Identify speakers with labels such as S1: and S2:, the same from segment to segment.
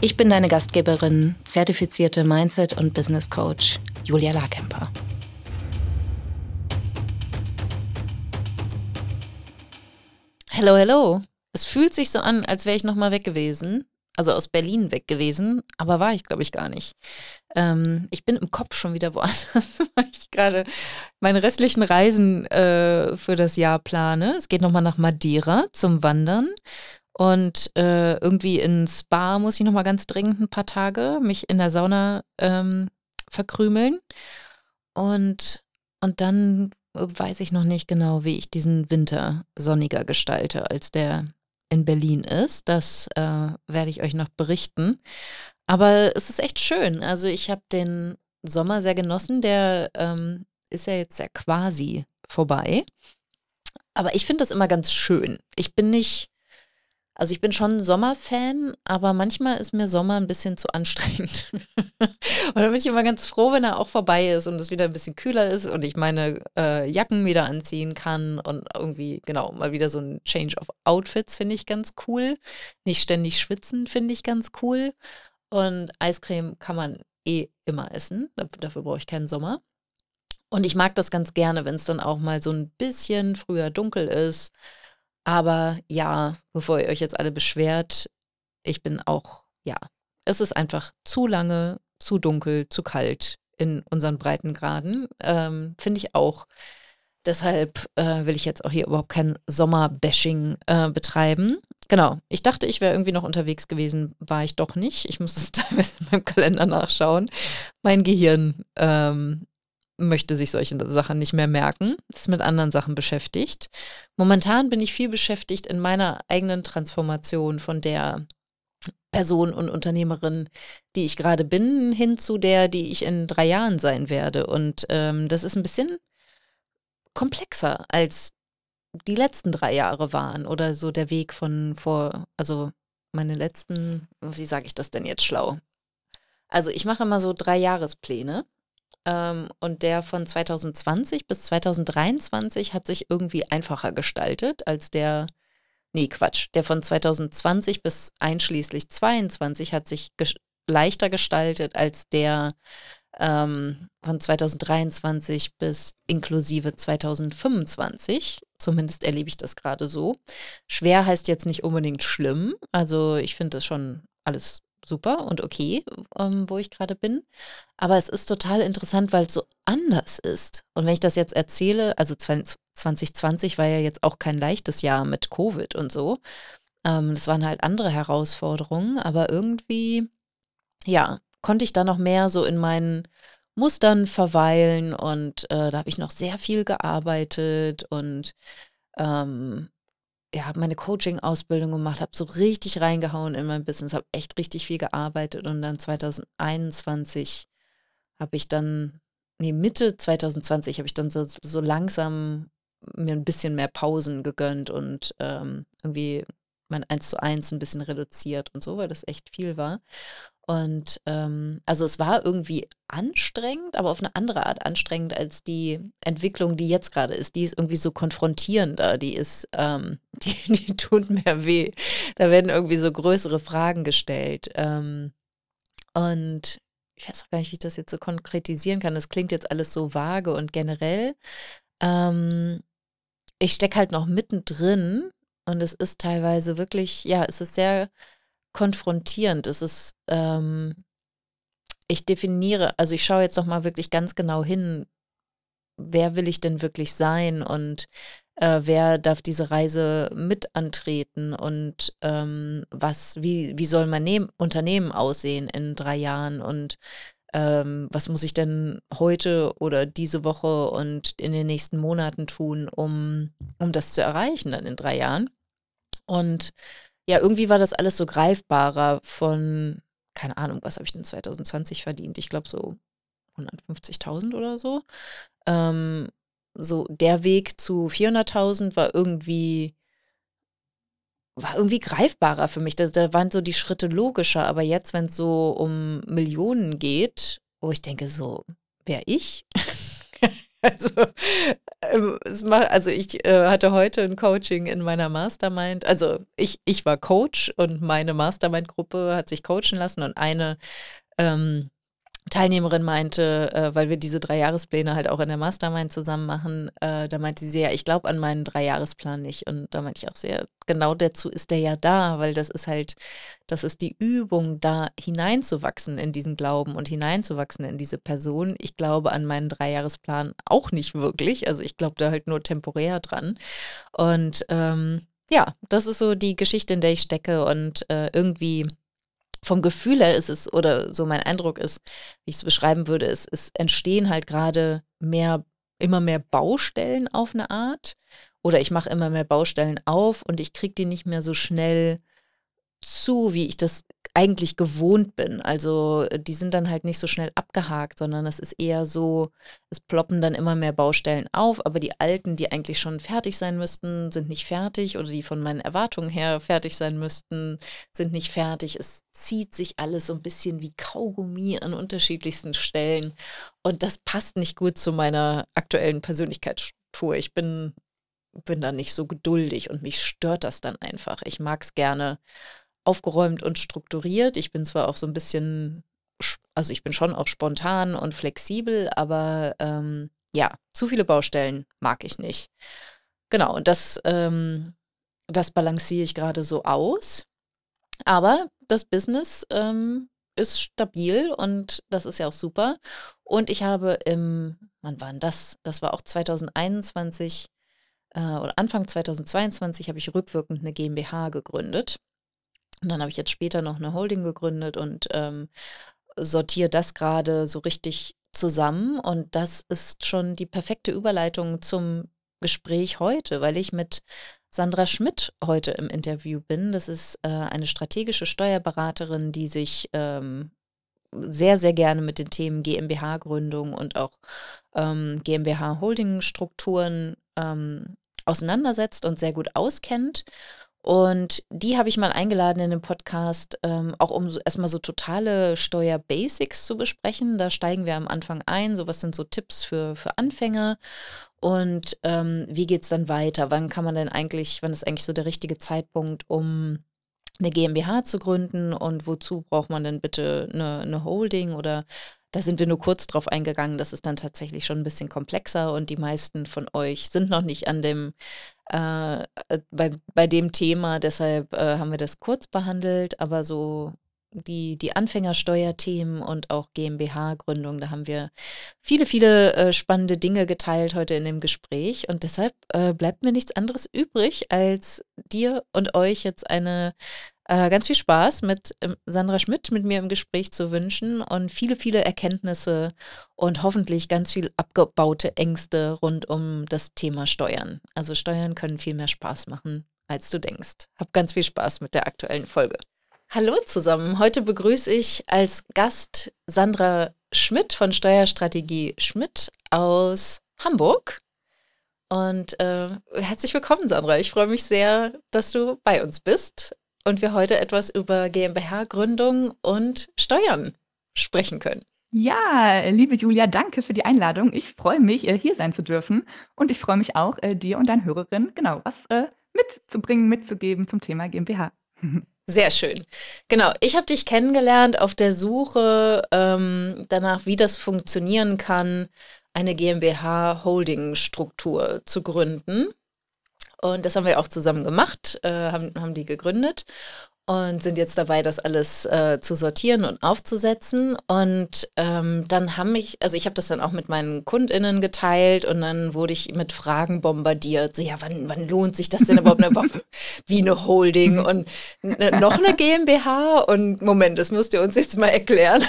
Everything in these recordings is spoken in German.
S1: Ich bin deine Gastgeberin, zertifizierte Mindset- und Business Coach Julia Larkemper. Hello, hello. Es fühlt sich so an, als wäre ich noch mal weg gewesen, also aus Berlin weg gewesen, aber war ich, glaube ich, gar nicht. Ähm, ich bin im Kopf schon wieder woanders, weil ich gerade meine restlichen Reisen äh, für das Jahr plane. Es geht nochmal nach Madeira zum Wandern und äh, irgendwie in Spa muss ich nochmal ganz dringend ein paar Tage mich in der Sauna ähm, verkrümeln. Und, und dann weiß ich noch nicht genau, wie ich diesen Winter sonniger gestalte, als der in Berlin ist. Das äh, werde ich euch noch berichten. Aber es ist echt schön. Also ich habe den Sommer sehr genossen. Der ähm, ist ja jetzt ja quasi vorbei. Aber ich finde das immer ganz schön. Ich bin nicht also ich bin schon Sommerfan, aber manchmal ist mir Sommer ein bisschen zu anstrengend. und dann bin ich immer ganz froh, wenn er auch vorbei ist und es wieder ein bisschen kühler ist und ich meine äh, Jacken wieder anziehen kann und irgendwie, genau, mal wieder so ein Change of Outfits finde ich ganz cool. Nicht ständig schwitzen finde ich ganz cool. Und Eiscreme kann man eh immer essen. Dafür brauche ich keinen Sommer. Und ich mag das ganz gerne, wenn es dann auch mal so ein bisschen früher dunkel ist aber ja, bevor ihr euch jetzt alle beschwert, ich bin auch, ja, es ist einfach zu lange, zu dunkel, zu kalt in unseren Breitengraden. Ähm, Finde ich auch. Deshalb äh, will ich jetzt auch hier überhaupt kein Sommerbashing äh, betreiben. Genau, ich dachte, ich wäre irgendwie noch unterwegs gewesen, war ich doch nicht. Ich muss es teilweise in meinem Kalender nachschauen. Mein Gehirn ähm, möchte sich solche Sachen nicht mehr merken, ist mit anderen Sachen beschäftigt. Momentan bin ich viel beschäftigt in meiner eigenen Transformation von der Person und Unternehmerin, die ich gerade bin, hin zu der, die ich in drei Jahren sein werde. Und ähm, das ist ein bisschen komplexer als die letzten drei Jahre waren oder so der Weg von vor, also meine letzten, wie sage ich das denn jetzt schlau? Also ich mache immer so drei Jahrespläne und der von 2020 bis 2023 hat sich irgendwie einfacher gestaltet als der, nee, Quatsch, der von 2020 bis einschließlich 22 hat sich ges leichter gestaltet als der ähm, von 2023 bis inklusive 2025. Zumindest erlebe ich das gerade so. Schwer heißt jetzt nicht unbedingt schlimm. Also ich finde das schon alles super und okay, ähm, wo ich gerade bin. Aber es ist total interessant, weil es so anders ist. Und wenn ich das jetzt erzähle, also 2020 war ja jetzt auch kein leichtes Jahr mit Covid und so. Ähm, das waren halt andere Herausforderungen, aber irgendwie, ja, konnte ich da noch mehr so in meinen Mustern verweilen und äh, da habe ich noch sehr viel gearbeitet und ähm, ja, meine Coaching-Ausbildung gemacht, habe so richtig reingehauen in mein Business, habe echt richtig viel gearbeitet und dann 2021 habe ich dann, nee, Mitte 2020 habe ich dann so, so langsam mir ein bisschen mehr Pausen gegönnt und ähm, irgendwie mein 1 zu 1 ein bisschen reduziert und so, weil das echt viel war. Und ähm, also es war irgendwie anstrengend, aber auf eine andere Art anstrengend als die Entwicklung, die jetzt gerade ist. Die ist irgendwie so konfrontierender, die ist, ähm, die, die tut mehr weh. Da werden irgendwie so größere Fragen gestellt. Ähm, und ich weiß auch gar nicht, wie ich das jetzt so konkretisieren kann. Das klingt jetzt alles so vage und generell. Ähm, ich stecke halt noch mittendrin und es ist teilweise wirklich, ja, es ist sehr konfrontierend. Es ist, ähm, ich definiere, also ich schaue jetzt noch mal wirklich ganz genau hin, wer will ich denn wirklich sein und äh, wer darf diese Reise mit antreten und ähm, was, wie, wie soll mein ne Unternehmen aussehen in drei Jahren und ähm, was muss ich denn heute oder diese Woche und in den nächsten Monaten tun, um, um das zu erreichen dann in drei Jahren. Und ja, irgendwie war das alles so greifbarer von keine Ahnung, was habe ich denn 2020 verdient? Ich glaube so 150.000 oder so. Ähm, so der Weg zu 400.000 war irgendwie war irgendwie greifbarer für mich. Da, da waren so die Schritte logischer. Aber jetzt, wenn es so um Millionen geht, wo ich denke, so, wer ich? Also, ähm, also ich äh, hatte heute ein Coaching in meiner Mastermind. Also ich, ich war Coach und meine Mastermind-Gruppe hat sich coachen lassen und eine ähm, Teilnehmerin meinte, äh, weil wir diese Dreijahrespläne halt auch in der Mastermind zusammen machen, äh, da meinte sie ja, ich glaube an meinen Dreijahresplan nicht. Und da meinte ich auch sehr, genau dazu ist der ja da, weil das ist halt, das ist die Übung, da hineinzuwachsen in diesen Glauben und hineinzuwachsen in diese Person. Ich glaube an meinen Dreijahresplan auch nicht wirklich. Also ich glaube da halt nur temporär dran. Und ähm, ja, das ist so die Geschichte, in der ich stecke und äh, irgendwie vom Gefühl her ist es, oder so mein Eindruck ist, wie ich es beschreiben würde, ist, es entstehen halt gerade mehr, immer mehr Baustellen auf eine Art. Oder ich mache immer mehr Baustellen auf und ich kriege die nicht mehr so schnell zu, wie ich das eigentlich gewohnt bin. Also äh, die sind dann halt nicht so schnell abgehakt, sondern es ist eher so, es ploppen dann immer mehr Baustellen auf, aber die alten, die eigentlich schon fertig sein müssten, sind nicht fertig oder die von meinen Erwartungen her fertig sein müssten, sind nicht fertig. Es zieht sich alles so ein bisschen wie Kaugummi an unterschiedlichsten Stellen und das passt nicht gut zu meiner aktuellen Persönlichkeitsstruktur. Ich bin bin da nicht so geduldig und mich stört das dann einfach. Ich mag es gerne aufgeräumt und strukturiert. Ich bin zwar auch so ein bisschen, also ich bin schon auch spontan und flexibel, aber ähm, ja, zu viele Baustellen mag ich nicht. Genau, und das, ähm, das balanciere ich gerade so aus. Aber das Business ähm, ist stabil und das ist ja auch super. Und ich habe im, wann war denn das? Das war auch 2021 äh, oder Anfang 2022 habe ich rückwirkend eine GmbH gegründet. Und dann habe ich jetzt später noch eine Holding gegründet und ähm, sortiere das gerade so richtig zusammen. Und das ist schon die perfekte Überleitung zum Gespräch heute, weil ich mit Sandra Schmidt heute im Interview bin. Das ist äh, eine strategische Steuerberaterin, die sich ähm, sehr, sehr gerne mit den Themen GmbH-Gründung und auch ähm, GmbH-Holding-Strukturen ähm, auseinandersetzt und sehr gut auskennt. Und die habe ich mal eingeladen in den Podcast, ähm, auch um so, erstmal so totale Steuerbasics zu besprechen. Da steigen wir am Anfang ein. So was sind so Tipps für, für Anfänger. Und ähm, wie geht es dann weiter? Wann kann man denn eigentlich, wann ist eigentlich so der richtige Zeitpunkt, um eine GmbH zu gründen und wozu braucht man denn bitte eine, eine Holding oder da sind wir nur kurz drauf eingegangen. Das ist dann tatsächlich schon ein bisschen komplexer und die meisten von euch sind noch nicht an dem äh, äh, bei, bei dem Thema. Deshalb äh, haben wir das kurz behandelt, aber so die, die Anfängersteuerthemen und auch GmbH-Gründung, da haben wir viele, viele äh, spannende Dinge geteilt heute in dem Gespräch. Und deshalb äh, bleibt mir nichts anderes übrig, als dir und euch jetzt eine äh, ganz viel Spaß mit ähm, Sandra Schmidt mit mir im Gespräch zu wünschen und viele, viele Erkenntnisse und hoffentlich ganz viel abgebaute Ängste rund um das Thema Steuern. Also Steuern können viel mehr Spaß machen, als du denkst. Hab ganz viel Spaß mit der aktuellen Folge. Hallo zusammen. Heute begrüße ich als Gast Sandra Schmidt von Steuerstrategie Schmidt aus Hamburg. Und äh, herzlich willkommen, Sandra. Ich freue mich sehr, dass du bei uns bist und wir heute etwas über GmbH-Gründung und Steuern sprechen können.
S2: Ja, liebe Julia, danke für die Einladung. Ich freue mich, äh, hier sein zu dürfen. Und ich freue mich auch, äh, dir und deinen Hörerinnen genau was äh, mitzubringen, mitzugeben zum Thema GmbH.
S1: Sehr schön. Genau, ich habe dich kennengelernt auf der Suche ähm, danach, wie das funktionieren kann, eine GmbH-Holding-Struktur zu gründen. Und das haben wir auch zusammen gemacht, äh, haben, haben die gegründet und sind jetzt dabei, das alles äh, zu sortieren und aufzusetzen. Und ähm, dann haben mich, also ich habe das dann auch mit meinen KundInnen geteilt und dann wurde ich mit Fragen bombardiert. So, ja, wann, wann lohnt sich das denn überhaupt? Wie eine Holding und noch eine GmbH? Und Moment, das müsst ihr uns jetzt mal erklären.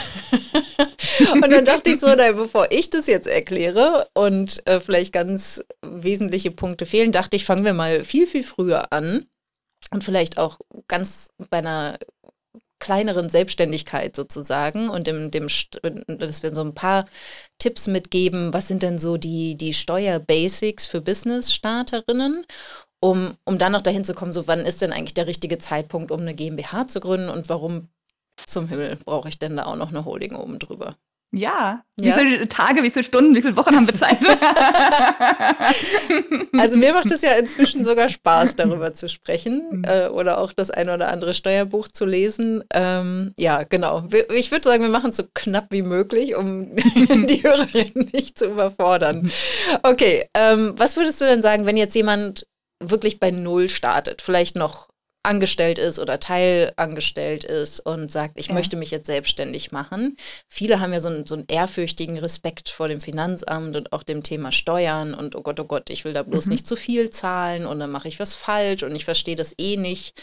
S1: und dann dachte ich so, na, bevor ich das jetzt erkläre und äh, vielleicht ganz wesentliche Punkte fehlen, dachte ich, fangen wir mal viel, viel früher an und vielleicht auch ganz bei einer kleineren Selbstständigkeit sozusagen und dem, dem, dass wir so ein paar Tipps mitgeben, was sind denn so die, die Steuerbasics für Business-Starterinnen um, um dann noch dahin zu kommen, so wann ist denn eigentlich der richtige Zeitpunkt, um eine GmbH zu gründen und warum zum Himmel brauche ich denn da auch noch eine Holding oben drüber?
S2: Ja. ja. Wie viele Tage, wie viele Stunden, wie viele Wochen haben wir Zeit?
S1: also mir macht es ja inzwischen sogar Spaß, darüber zu sprechen mhm. äh, oder auch das ein oder andere Steuerbuch zu lesen. Ähm, ja, genau. Ich würde sagen, wir machen es so knapp wie möglich, um die Hörerinnen nicht zu überfordern. Mhm. Okay, ähm, was würdest du denn sagen, wenn jetzt jemand wirklich bei Null startet, vielleicht noch angestellt ist oder teilangestellt ist und sagt, ich ja. möchte mich jetzt selbstständig machen. Viele haben ja so einen, so einen, ehrfürchtigen Respekt vor dem Finanzamt und auch dem Thema Steuern und oh Gott, oh Gott, ich will da bloß mhm. nicht zu viel zahlen und dann mache ich was falsch und ich verstehe das eh nicht.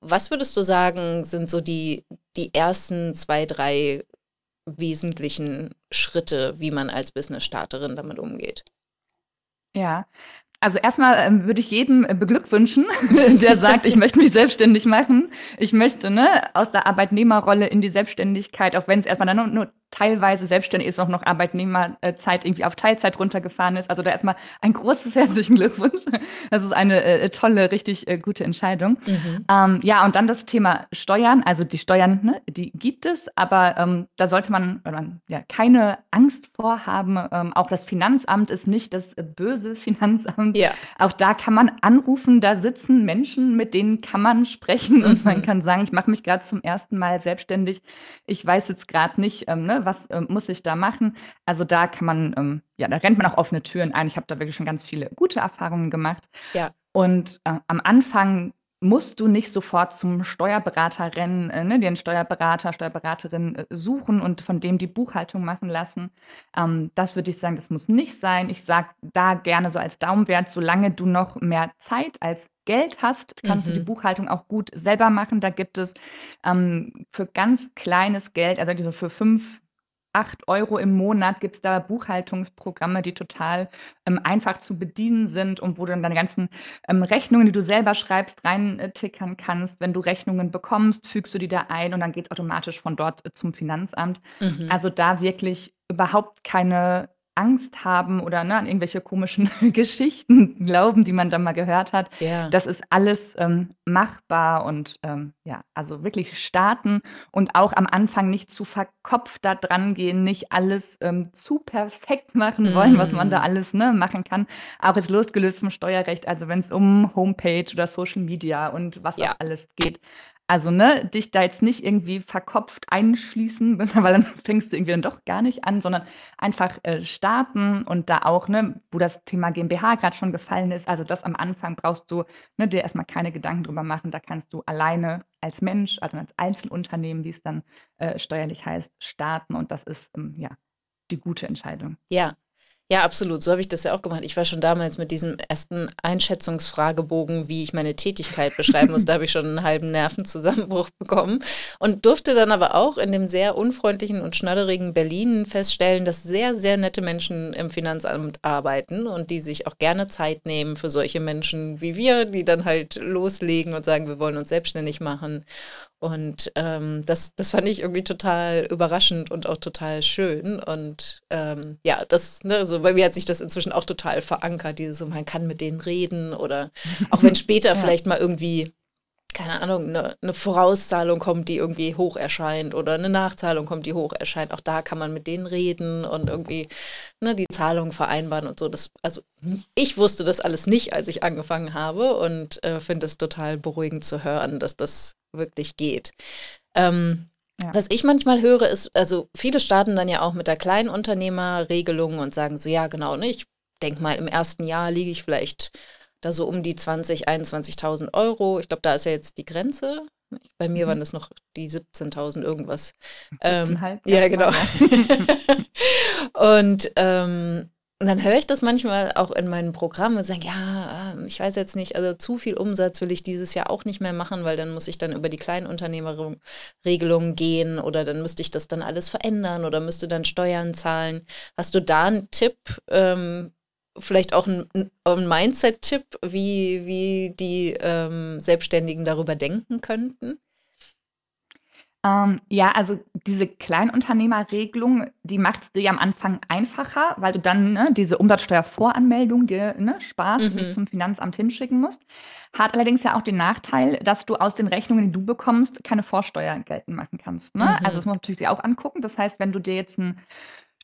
S1: Was würdest du sagen, sind so die, die ersten zwei, drei wesentlichen Schritte, wie man als Business-Starterin damit umgeht?
S2: Ja, also erstmal ähm, würde ich jedem äh, beglückwünschen, der sagt, ich möchte mich selbstständig machen. Ich möchte ne, aus der Arbeitnehmerrolle in die Selbstständigkeit, auch wenn es erstmal dann nur, nur teilweise selbstständig ist, auch noch Arbeitnehmerzeit irgendwie auf Teilzeit runtergefahren ist. Also da erstmal ein großes herzlichen Glückwunsch. Das ist eine äh, tolle, richtig äh, gute Entscheidung. Mhm. Ähm, ja, und dann das Thema Steuern. Also die Steuern, ne, die gibt es, aber ähm, da sollte man, man ja, keine Angst vorhaben. Ähm, auch das Finanzamt ist nicht das böse Finanzamt. Ja. Auch da kann man anrufen, da sitzen Menschen, mit denen kann man sprechen mhm. und man mhm. kann sagen, ich mache mich gerade zum ersten Mal selbstständig. Ich weiß jetzt gerade nicht, ähm, ne, was äh, muss ich da machen? Also da kann man, ähm, ja, da rennt man auch offene Türen ein. Ich habe da wirklich schon ganz viele gute Erfahrungen gemacht. Ja. Und äh, am Anfang musst du nicht sofort zum Steuerberater rennen, äh, ne, dir einen Steuerberater, Steuerberaterin äh, suchen und von dem die Buchhaltung machen lassen. Ähm, das würde ich sagen, das muss nicht sein. Ich sage da gerne so als Daumenwert, solange du noch mehr Zeit als Geld hast, kannst mhm. du die mhm. Buchhaltung auch gut selber machen. Da gibt es ähm, für ganz kleines Geld, also für fünf 8 Euro im Monat gibt es da Buchhaltungsprogramme, die total ähm, einfach zu bedienen sind und wo du dann deine ganzen ähm, Rechnungen, die du selber schreibst, reintickern kannst. Wenn du Rechnungen bekommst, fügst du die da ein und dann geht es automatisch von dort äh, zum Finanzamt. Mhm. Also da wirklich überhaupt keine Angst haben oder ne, an irgendwelche komischen Geschichten glauben, die man da mal gehört hat. Ja. Das ist alles ähm, machbar und ähm, ja, also wirklich starten und auch am Anfang nicht zu verkopft da dran gehen, nicht alles ähm, zu perfekt machen wollen, mm. was man da mm. alles ne, machen kann. Auch jetzt losgelöst vom Steuerrecht, also wenn es um Homepage oder Social Media und was ja. auch alles geht. Also, ne, dich da jetzt nicht irgendwie verkopft einschließen, weil dann fängst du irgendwie dann doch gar nicht an, sondern einfach äh, starten und da auch, ne, wo das Thema GmbH gerade schon gefallen ist, also das am Anfang brauchst du ne, dir erstmal keine Gedanken drüber machen. Da kannst du alleine als Mensch, also als Einzelunternehmen, wie es dann äh, steuerlich heißt, starten und das ist ähm, ja die gute Entscheidung.
S1: Ja, ja, absolut. So habe ich das ja auch gemacht. Ich war schon damals mit diesem ersten Einschätzungsfragebogen, wie ich meine Tätigkeit beschreiben muss. da habe ich schon einen halben Nervenzusammenbruch bekommen und durfte dann aber auch in dem sehr unfreundlichen und schnadderigen Berlin feststellen, dass sehr, sehr nette Menschen im Finanzamt arbeiten und die sich auch gerne Zeit nehmen für solche Menschen wie wir, die dann halt loslegen und sagen, wir wollen uns selbstständig machen. Und ähm, das, das fand ich irgendwie total überraschend und auch total schön. Und ähm, ja, das, ne, so bei mir hat sich das inzwischen auch total verankert, dieses so, man kann mit denen reden oder auch wenn später ja. vielleicht mal irgendwie, keine Ahnung, eine, eine Vorauszahlung kommt, die irgendwie hoch erscheint oder eine Nachzahlung kommt, die hoch erscheint, auch da kann man mit denen reden und irgendwie ne, die Zahlung vereinbaren und so. Das, also ich wusste das alles nicht, als ich angefangen habe und äh, finde es total beruhigend zu hören, dass das wirklich geht. Ähm, ja. Was ich manchmal höre, ist, also viele starten dann ja auch mit der Kleinunternehmerregelung und sagen so, ja, genau, ne, ich denke mal, im ersten Jahr liege ich vielleicht da so um die 20, 21.000 Euro. Ich glaube, da ist ja jetzt die Grenze. Bei mir mhm. waren das noch die 17.000 irgendwas. 17,5. Ähm, ja, genau. und ähm, und dann höre ich das manchmal auch in meinen Programmen und sage, ja, ähm, ich weiß jetzt nicht, also zu viel Umsatz will ich dieses Jahr auch nicht mehr machen, weil dann muss ich dann über die Kleinunternehmerregelung gehen oder dann müsste ich das dann alles verändern oder müsste dann Steuern zahlen. Hast du da einen Tipp, ähm, vielleicht auch einen, einen Mindset-Tipp, wie, wie die ähm, Selbstständigen darüber denken könnten?
S2: Ähm, ja, also diese Kleinunternehmerregelung, die macht es dir am Anfang einfacher, weil du dann ne, diese Umsatzsteuervoranmeldung dir ne, sparst, mhm. nicht zum Finanzamt hinschicken musst. Hat allerdings ja auch den Nachteil, dass du aus den Rechnungen, die du bekommst, keine Vorsteuer geltend machen kannst. Ne? Also mhm. Also das muss man natürlich sich auch angucken. Das heißt, wenn du dir jetzt ein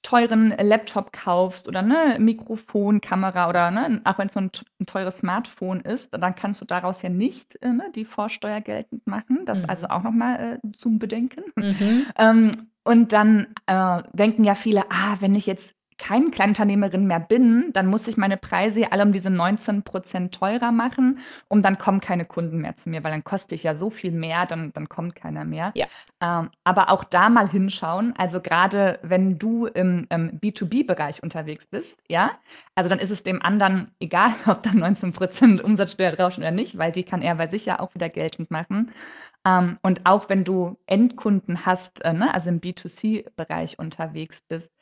S2: teuren Laptop kaufst oder ne, Mikrofon, Kamera oder ne, auch wenn es so ein, ein, teures Smartphone ist, dann kannst du daraus ja nicht äh, ne, die Vorsteuer geltend machen. Das mhm. also auch nochmal äh, zum Bedenken. Mhm. ähm, und dann äh, denken ja viele, ah, wenn ich jetzt keine Kleinunternehmerin mehr bin, dann muss ich meine Preise alle um diese 19% teurer machen und dann kommen keine Kunden mehr zu mir, weil dann koste ich ja so viel mehr, dann, dann kommt keiner mehr.
S1: Ja.
S2: Ähm, aber auch da mal hinschauen, also gerade wenn du im, im B2B-Bereich unterwegs bist, ja, also dann ist es dem anderen egal, ob da 19% Umsatzsteuer draufsteht oder nicht, weil die kann er bei sich ja auch wieder geltend machen. Ähm, und auch wenn du Endkunden hast, äh, ne, also im B2C-Bereich unterwegs bist,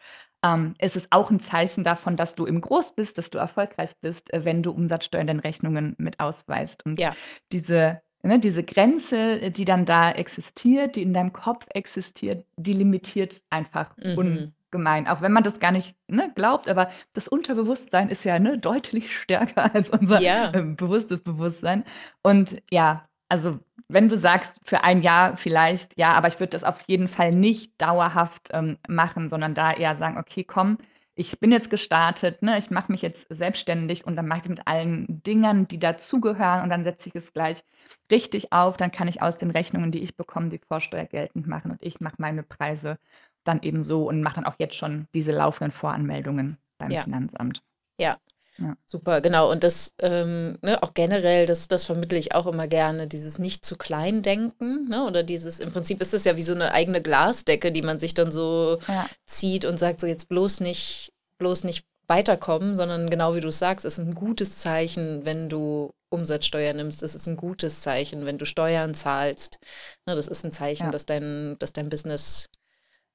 S2: ähm, ist es auch ein Zeichen davon, dass du im Groß bist, dass du erfolgreich bist, äh, wenn du Umsatzsteuer in den Rechnungen mit ausweist. Und ja. diese, ne, diese Grenze, die dann da existiert, die in deinem Kopf existiert, die limitiert einfach mhm. ungemein. Auch wenn man das gar nicht ne, glaubt, aber das Unterbewusstsein ist ja ne, deutlich stärker als unser ja. äh, bewusstes Bewusstsein. Und ja, also wenn du sagst, für ein Jahr vielleicht, ja, aber ich würde das auf jeden Fall nicht dauerhaft ähm, machen, sondern da eher sagen, okay, komm, ich bin jetzt gestartet, ne, ich mache mich jetzt selbstständig und dann mache ich es mit allen Dingern, die dazugehören und dann setze ich es gleich richtig auf. Dann kann ich aus den Rechnungen, die ich bekomme, die Vorsteuer geltend machen und ich mache meine Preise dann eben so und mache dann auch jetzt schon diese laufenden Voranmeldungen beim ja. Finanzamt.
S1: Ja, ja. Super, genau. Und das ähm, ne, auch generell, das, das vermittle ich auch immer gerne, dieses nicht zu klein denken. Ne? Oder dieses, im Prinzip ist das ja wie so eine eigene Glasdecke, die man sich dann so ja. zieht und sagt, so jetzt bloß nicht, bloß nicht weiterkommen, sondern genau wie du sagst, es ist ein gutes Zeichen, wenn du Umsatzsteuer nimmst. Es ist ein gutes Zeichen, wenn du Steuern zahlst. Ne, das ist ein Zeichen, ja. dass, dein, dass dein Business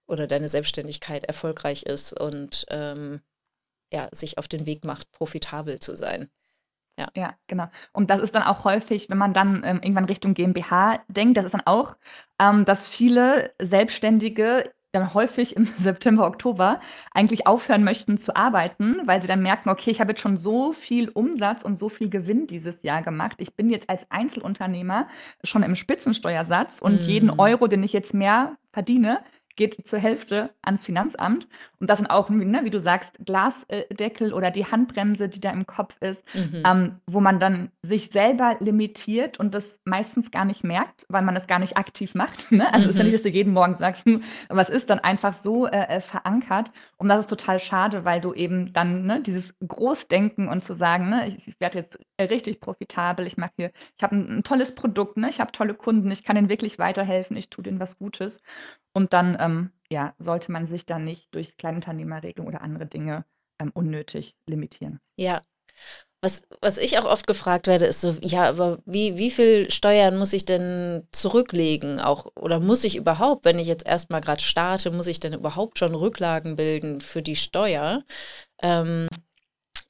S1: oder deine Selbstständigkeit erfolgreich ist und ähm, ja, sich auf den Weg macht, profitabel zu sein.
S2: Ja. ja, genau. Und das ist dann auch häufig, wenn man dann ähm, irgendwann Richtung GmbH denkt, das ist dann auch, ähm, dass viele Selbstständige dann häufig im September, Oktober eigentlich aufhören möchten zu arbeiten, weil sie dann merken, okay, ich habe jetzt schon so viel Umsatz und so viel Gewinn dieses Jahr gemacht. Ich bin jetzt als Einzelunternehmer schon im Spitzensteuersatz und mm. jeden Euro, den ich jetzt mehr verdiene, geht zur Hälfte ans Finanzamt. Und das sind auch, ne, wie du sagst, Glasdeckel oder die Handbremse, die da im Kopf ist, mhm. ähm, wo man dann sich selber limitiert und das meistens gar nicht merkt, weil man es gar nicht aktiv macht. Ne? Also mhm. ist ja nicht, mhm. dass du jeden Morgen sagst, hm, was ist dann einfach so äh, äh, verankert. Und das ist total schade, weil du eben dann ne, dieses Großdenken und zu sagen, ne, ich, ich werde jetzt richtig profitabel, ich mache hier, ich habe ein, ein, tolles Produkt, ne, ich habe tolle Kunden, ich kann ihnen wirklich weiterhelfen, ich tue denen was Gutes. Und dann ähm, ja, sollte man sich dann nicht durch Kleinunternehmerregelung oder andere Dinge ähm, unnötig limitieren.
S1: Ja. Was, was ich auch oft gefragt werde, ist so, ja, aber wie, wie viel Steuern muss ich denn zurücklegen? Auch, oder muss ich überhaupt, wenn ich jetzt erstmal gerade starte, muss ich denn überhaupt schon Rücklagen bilden für die Steuer? Ähm,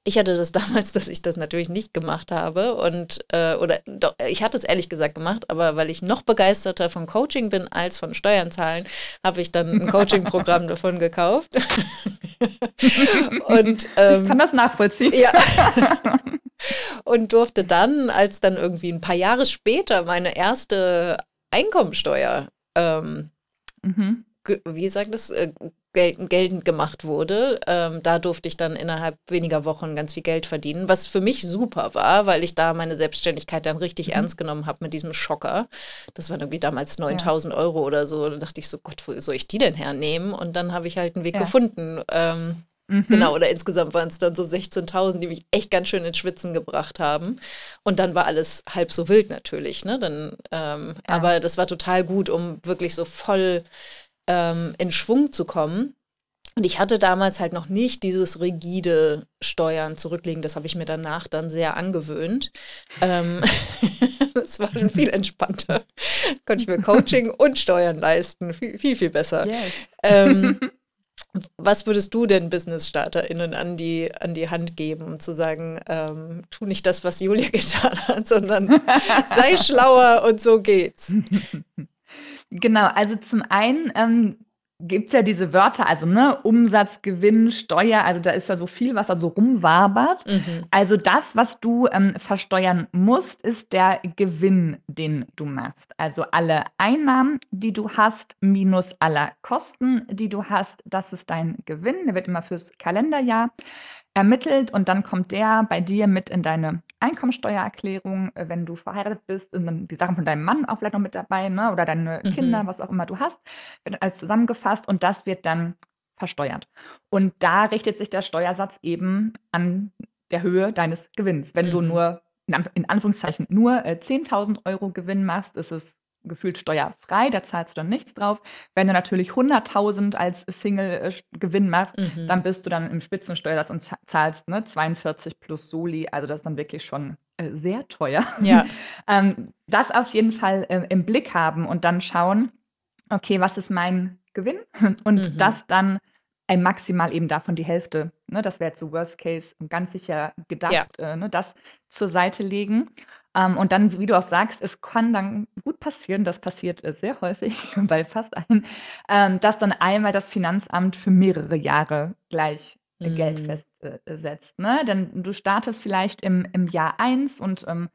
S1: ich hatte das damals, dass ich das natürlich nicht gemacht habe und äh, oder doch, ich hatte es ehrlich gesagt gemacht, aber weil ich noch begeisterter von Coaching bin als von Steuern zahlen, habe ich dann ein Coaching-Programm davon gekauft.
S2: und ähm, ich kann das nachvollziehen.
S1: Ja. und durfte dann, als dann irgendwie ein paar Jahre später meine erste Einkommensteuer ähm, mhm wie sagt das, äh, geltend gemacht wurde. Ähm, da durfte ich dann innerhalb weniger Wochen ganz viel Geld verdienen, was für mich super war, weil ich da meine Selbstständigkeit dann richtig mhm. ernst genommen habe mit diesem Schocker. Das waren irgendwie damals 9000 ja. Euro oder so. Da dachte ich so, Gott, wo soll ich die denn hernehmen? Und dann habe ich halt einen Weg ja. gefunden. Ähm, mhm. Genau, oder insgesamt waren es dann so 16.000, die mich echt ganz schön ins Schwitzen gebracht haben. Und dann war alles halb so wild natürlich. Ne? Dann, ähm, ja. Aber das war total gut, um wirklich so voll ähm, in Schwung zu kommen. Und ich hatte damals halt noch nicht dieses rigide Steuern zurücklegen. Das habe ich mir danach dann sehr angewöhnt. Ähm, das war dann viel entspannter. Konnte ich mir Coaching und Steuern leisten. Viel, viel, viel besser. Yes. Ähm, was würdest du denn Business-StarterInnen an die, an die Hand geben, um zu sagen, ähm, tu nicht das, was Julia getan hat, sondern sei schlauer und so geht's?
S2: Genau, also zum einen ähm, gibt es ja diese Wörter, also ne, Umsatz, Gewinn, Steuer, also da ist ja so viel, was da so rumwabert.
S1: Mhm.
S2: Also das, was du ähm, versteuern musst, ist der Gewinn, den du machst. Also alle Einnahmen, die du hast, minus aller Kosten, die du hast, das ist dein Gewinn. Der wird immer fürs Kalenderjahr ermittelt und dann kommt der bei dir mit in deine Einkommensteuererklärung, äh, wenn du verheiratet bist und dann die Sachen von deinem Mann auch vielleicht noch mit dabei, ne, oder deine
S1: Mhm.
S2: Kinder, was auch immer du hast, wird alles zusammengefasst und das wird dann versteuert. Und da richtet sich der Steuersatz eben an der Höhe deines Gewinns. Wenn du
S1: Mhm.
S2: nur in Anf in Anführungszeichen nur, äh, 10.000 € Gewinn machst, ist es gefühlt steuerfrei, da zahlst du dann nichts drauf. Wenn du natürlich 100.000 als Single, äh, Gewinn machst,
S1: Mhm.
S2: dann bist du dann im Spitzensteuersatz und za zahlst, ne, 42 plus Soli. Also, das ist dann wirklich schon, äh, sehr teuer.
S1: Ja.
S2: Ähm, das auf jeden Fall, äh, im Blick haben und dann schauen: „Okay, was ist mein Gewinn?“ Und
S1: Mhm.
S2: das dann, äh, maximal eben davon die Hälfte, ne, das wäre jetzt so Worst Case ganz sicher
S1: Ja.
S2: gedacht, äh, ne, das zur Seite legen. Ähm, und dann, wie du auch sagst, es kann dann gut passieren, das passiert, äh, sehr häufig bei fast allen, ähm, dass dann einmal das Finanzamt für mehrere Jahre gleich, äh, Geld
S1: Mhm.
S2: festsetzt, äh, ne? Denn du startest vielleicht im im Jahr 1 und, ähm,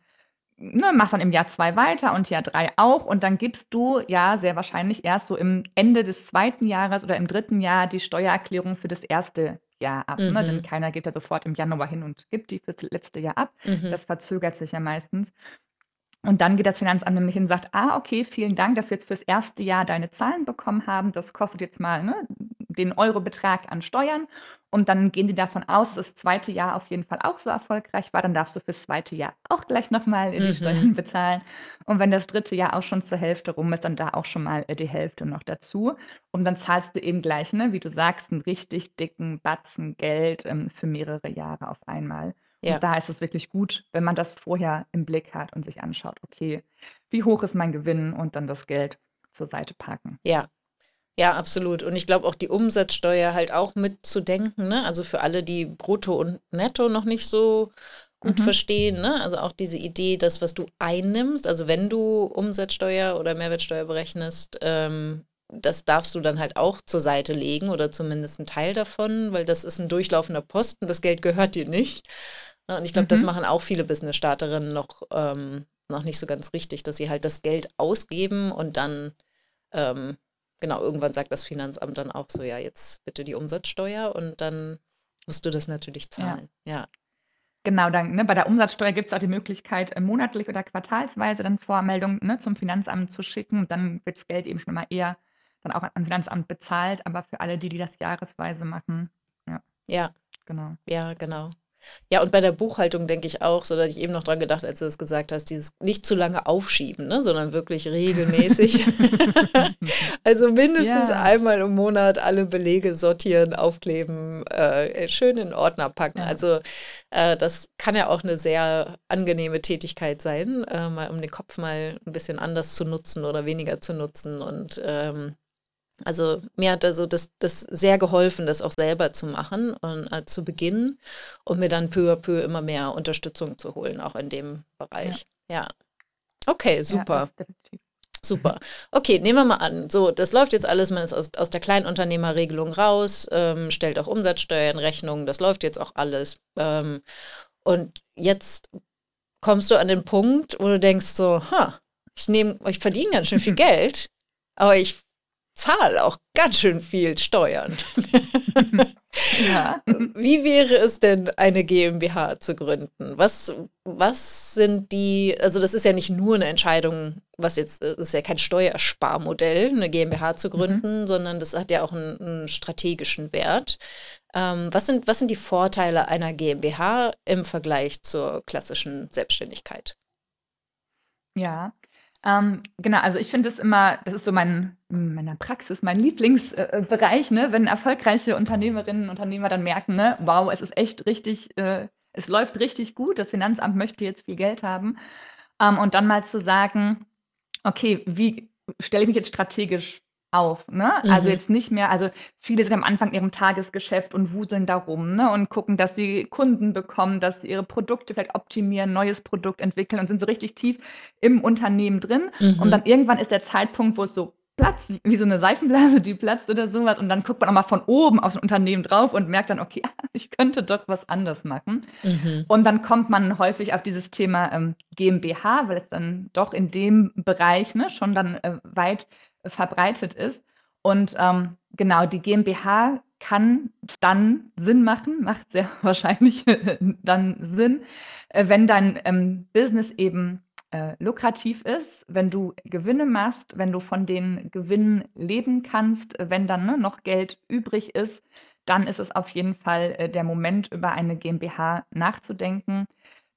S2: ne, machst dann im Jahr 2 weiter und Jahr 3 auch und dann gibst du ja sehr wahrscheinlich erst so im Ende des 2. Jahres oder im 3. Jahr die Steuererklärung für das 1. Jahr ab, ne? Denn
S1: Mhm.
S2: keiner geht ja sofort im Januar hin und gibt die fürs letzte Jahr ab.
S1: Mhm.
S2: Das verzögert sich ja meistens. Und dann geht das Finanzamt nämlich hin und sagt: „Ah, okay, vielen Dank, dass wir jetzt fürs erste Jahr deine Zahlen bekommen haben. Das kostet jetzt mal, ne, den Eurobetrag an Steuern.“ Und dann gehen die davon aus, dass das 2. Jahr auf jeden Fall auch so erfolgreich war. Dann darfst du fürs 2. Jahr auch gleich noch mal, äh, die
S1: Mhm.
S2: Steuern bezahlen. Und wenn das 3. Jahr auch schon zur Hälfte rum ist, dann da auch schon mal, äh, die Hälfte noch dazu. Und dann zahlst du eben gleich, ne, wie du sagst, 'n richtig dicken Batzen Geld, ähm, für mehrere Jahre auf einmal.
S1: Ja.
S2: Und da ist es wirklich gut, wenn man das vorher im Blick hat und sich anschaut: „Okay, wie hoch ist mein Gewinn?“ Und dann das Geld zur Seite packen.
S1: Ja. Ja, absolut. Und ich glaube auch die Umsatzsteuer halt auch mitzudenken, ne? Also für alle, die Brutto und Netto noch nicht so gut
S2: Mhm.
S1: verstehen, ne? Also auch diese Idee, das, was du einnimmst, also wenn du Umsatzsteuer oder Mehrwertsteuer berechnest, ähm, das darfst du dann halt auch zur Seite legen oder zumindest 'n Teil davon, weil das ist 'n durchlaufender Posten, das Geld gehört dir nicht. Ne, und ich glaube, das
S2: Mhm.
S1: machen auch viele Business-Starterinnen noch, ähm, noch nicht so ganz richtig, dass sie halt das Geld ausgeben und dann, ähm, genau, irgendwann sagt das Finanzamt dann auch so: „Ja, jetzt bitte die Umsatzsteuer“ und dann musst du das natürlich
S2: Ja.
S1: zahlen. Ja.
S2: Genau, dann, ne, bei der Umsatzsteuer gibt's auch die Möglichkeit, äh, monatlich oder quartalsweise dann Vormeldungen, ne, zum Finanzamt zu schicken. Dann wird das Geld eben schon mal eher dann auch ans Finanzamt bezahlt, aber für alle die, die das jahresweise machen, ja,
S1: Ja.
S2: genau.
S1: Ja, genau. Ja, und bei der Buchhaltung denke ich auch, so da hatte ich eben noch dran gedacht, als du das gesagt hast, dieses nicht zu lange aufschieben, ne, sondern wirklich regelmäßig. Also mindestens
S2: Ja.
S1: einmal im Monat alle Belege sortieren, aufkleben, äh, schön in Ordner packen.
S2: Ja.
S1: Also, äh, das kann ja auch 'ne sehr angenehme Tätigkeit sein, äh, mal um den Kopf mal 'n bisschen anders zu nutzen oder weniger zu nutzen. Und, ähm, also mir hat also das das sehr geholfen, das auch selber zu machen und, äh, zu Beginn und mir dann peu à peu immer mehr Unterstützung zu holen, auch in dem
S2: Ja.
S1: Bereich. Ja. Okay,
S2: Ja,
S1: super.
S2: das definitiv.
S1: Super. Okay, nehmen wir mal an, so, das läuft jetzt alles, man ist aus aus der Kleinunternehmerregelung raus, ähm, stellt auch Umsatzsteuer in Rechnung, das läuft jetzt auch alles. Ähm, und jetzt kommst du an den Punkt, wo du denkst so: „Ha, ich nehme ich verdiene ganz schön viel Geld, aber ich zahle auch ganz schön viel Steuern.“
S2: Ja.
S1: Wie wäre es denn, eine GmbH zu gründen? Was was sind die also das ist ja nicht nur 'ne Entscheidung, was jetzt äh, ist ja kein Steuersparmodell, 'ne GmbH zu
S2: Mhm.
S1: gründen, sondern das hat ja auch 'n 'n strategischen Wert. Ähm, was sind was sind die Vorteile einer GmbH im Vergleich zur klassischen Selbstständigkeit?
S2: Ja, ähm, genau, also ich finde es immer das ist so mein in meiner Praxis mein Lieblings äh, ne, wenn erfolgreiche Unternehmerinnen und Unternehmer dann merken, ne: „Wow, es ist echt richtig äh, es läuft richtig gut, das Finanzamt möchte jetzt viel Geld haben.“ Ähm, und dann mal zu sagen: „Okay, wie stelle ich mich jetzt strategisch auf“, ne? Also
S1: Mhm.
S2: jetzt nicht mehr also viele sind am Anfang ihrem Tagesgeschäft und wuseln da rum, ne, und gucken, dass sie Kunden bekommen, dass sie ihre Produkte vielleicht optimieren, neues Produkt entwickeln und sind so richtig tief im Unternehmen drin. Und
S1: Mhm.
S2: dann irgendwann ist der Zeitpunkt, wo es so platzt, wie so eine Seifenblase, die platzt oder sowas. Und dann guckt man auch mal von oben aufs Unternehmen drauf und merkt dann, okay, ich könnte doch was anders machen. Mhm. Und dann kommt man häufig auf dieses Thema ähm, GmbH, weil es dann doch in dem Bereich ne, schon dann äh, weit verbreitet ist. Und ähm, genau, die GmbH kann dann Sinn machen, macht sehr wahrscheinlich dann Sinn, äh, wenn dein ähm, Business eben äh, lukrativ ist, wenn du Gewinne machst, wenn du von den Gewinnen leben kannst, wenn dann ne, noch Geld übrig ist, dann ist es auf jeden Fall äh, der Moment, über eine GmbH nachzudenken.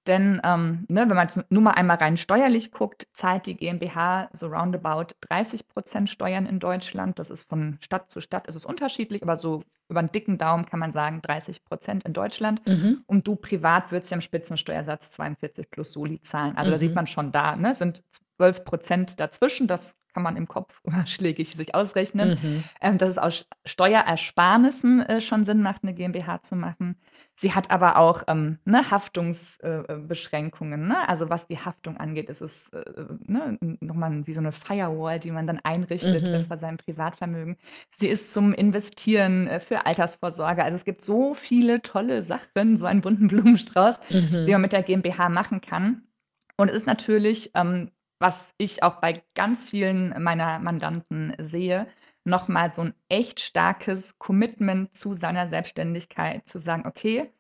S2: Denn ähm, ne, wenn man jetzt nur mal einmal rein steuerlich guckt, zahlt die GmbH so roundabout 30 Prozent Steuern in Deutschland. Das ist von Stadt zu Stadt ist es unterschiedlich, aber so über einen dicken Daumen kann man sagen 30 Prozent in Deutschland. Mhm. Und du privat würdest ja im Spitzensteuersatz 42 plus Soli zahlen. Also da sieht mhm. man schon da, ne, sind 12 Prozent dazwischen. Das kann man im Kopf überschlägig sich ausrechnen, mhm. ähm, dass es aus Steuerersparnissen äh, schon Sinn macht, eine GmbH zu machen. Sie hat aber auch ähm, ne, Haftungsbeschränkungen. Äh, ne? Also was die Haftung angeht, ist es äh, ne, nochmal wie so eine Firewall, die man dann einrichtet äh, mhm. vor seinem Privatvermögen. Sie ist zum Investieren äh, für Altersvorsorge. Also es gibt so viele tolle Sachen, so einen bunten Blumenstrauß, mhm. die man mit der GmbH machen kann. Und es ist natürlich ähm, was ich auch bei ganz vielen meiner Mandanten sehe, nochmal so ein echt starkes Commitment zu seiner Selbstständigkeit, zu sagen: „Okay,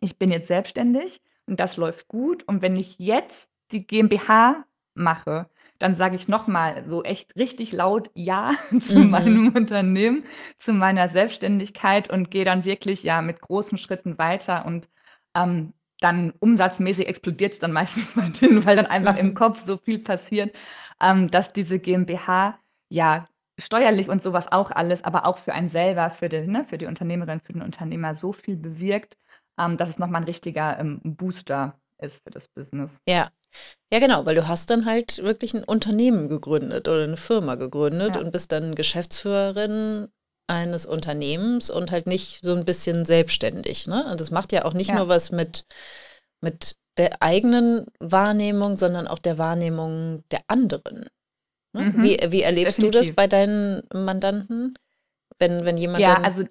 S2: ich bin jetzt selbstständig und das läuft gut und wenn ich jetzt die GmbH mache, dann sage ich nochmal so echt richtig laut ja zu Mhm. meinem Unternehmen, zu meiner Selbstständigkeit und gehe dann wirklich, ja, mit großen Schritten weiter und, ähm, dann umsatzmäßig explodiert es dann meistens bei denen, weil dann einfach im mhm. Kopf so viel passiert, ähm, dass diese GmbH ja steuerlich und sowas auch alles, aber auch für einen selber, für die, ne, für die Unternehmerin, für den Unternehmer so viel bewirkt, ähm, dass es nochmal ein richtiger ähm, Booster ist für das Business.
S1: Ja. Ja, genau, weil du hast dann halt wirklich ein Unternehmen gegründet oder eine Firma gegründet ja. und bist dann Geschäftsführerin eines Unternehmens und halt nicht so ein bisschen selbstständig. Ne? Und das macht ja auch nicht ja. nur was mit, mit der eigenen Wahrnehmung, sondern auch der Wahrnehmung der anderen. Ne? Mhm. Wie, wie erlebst Definitiv. du das bei deinen Mandanten? Wenn, wenn jemand.
S2: Ja, also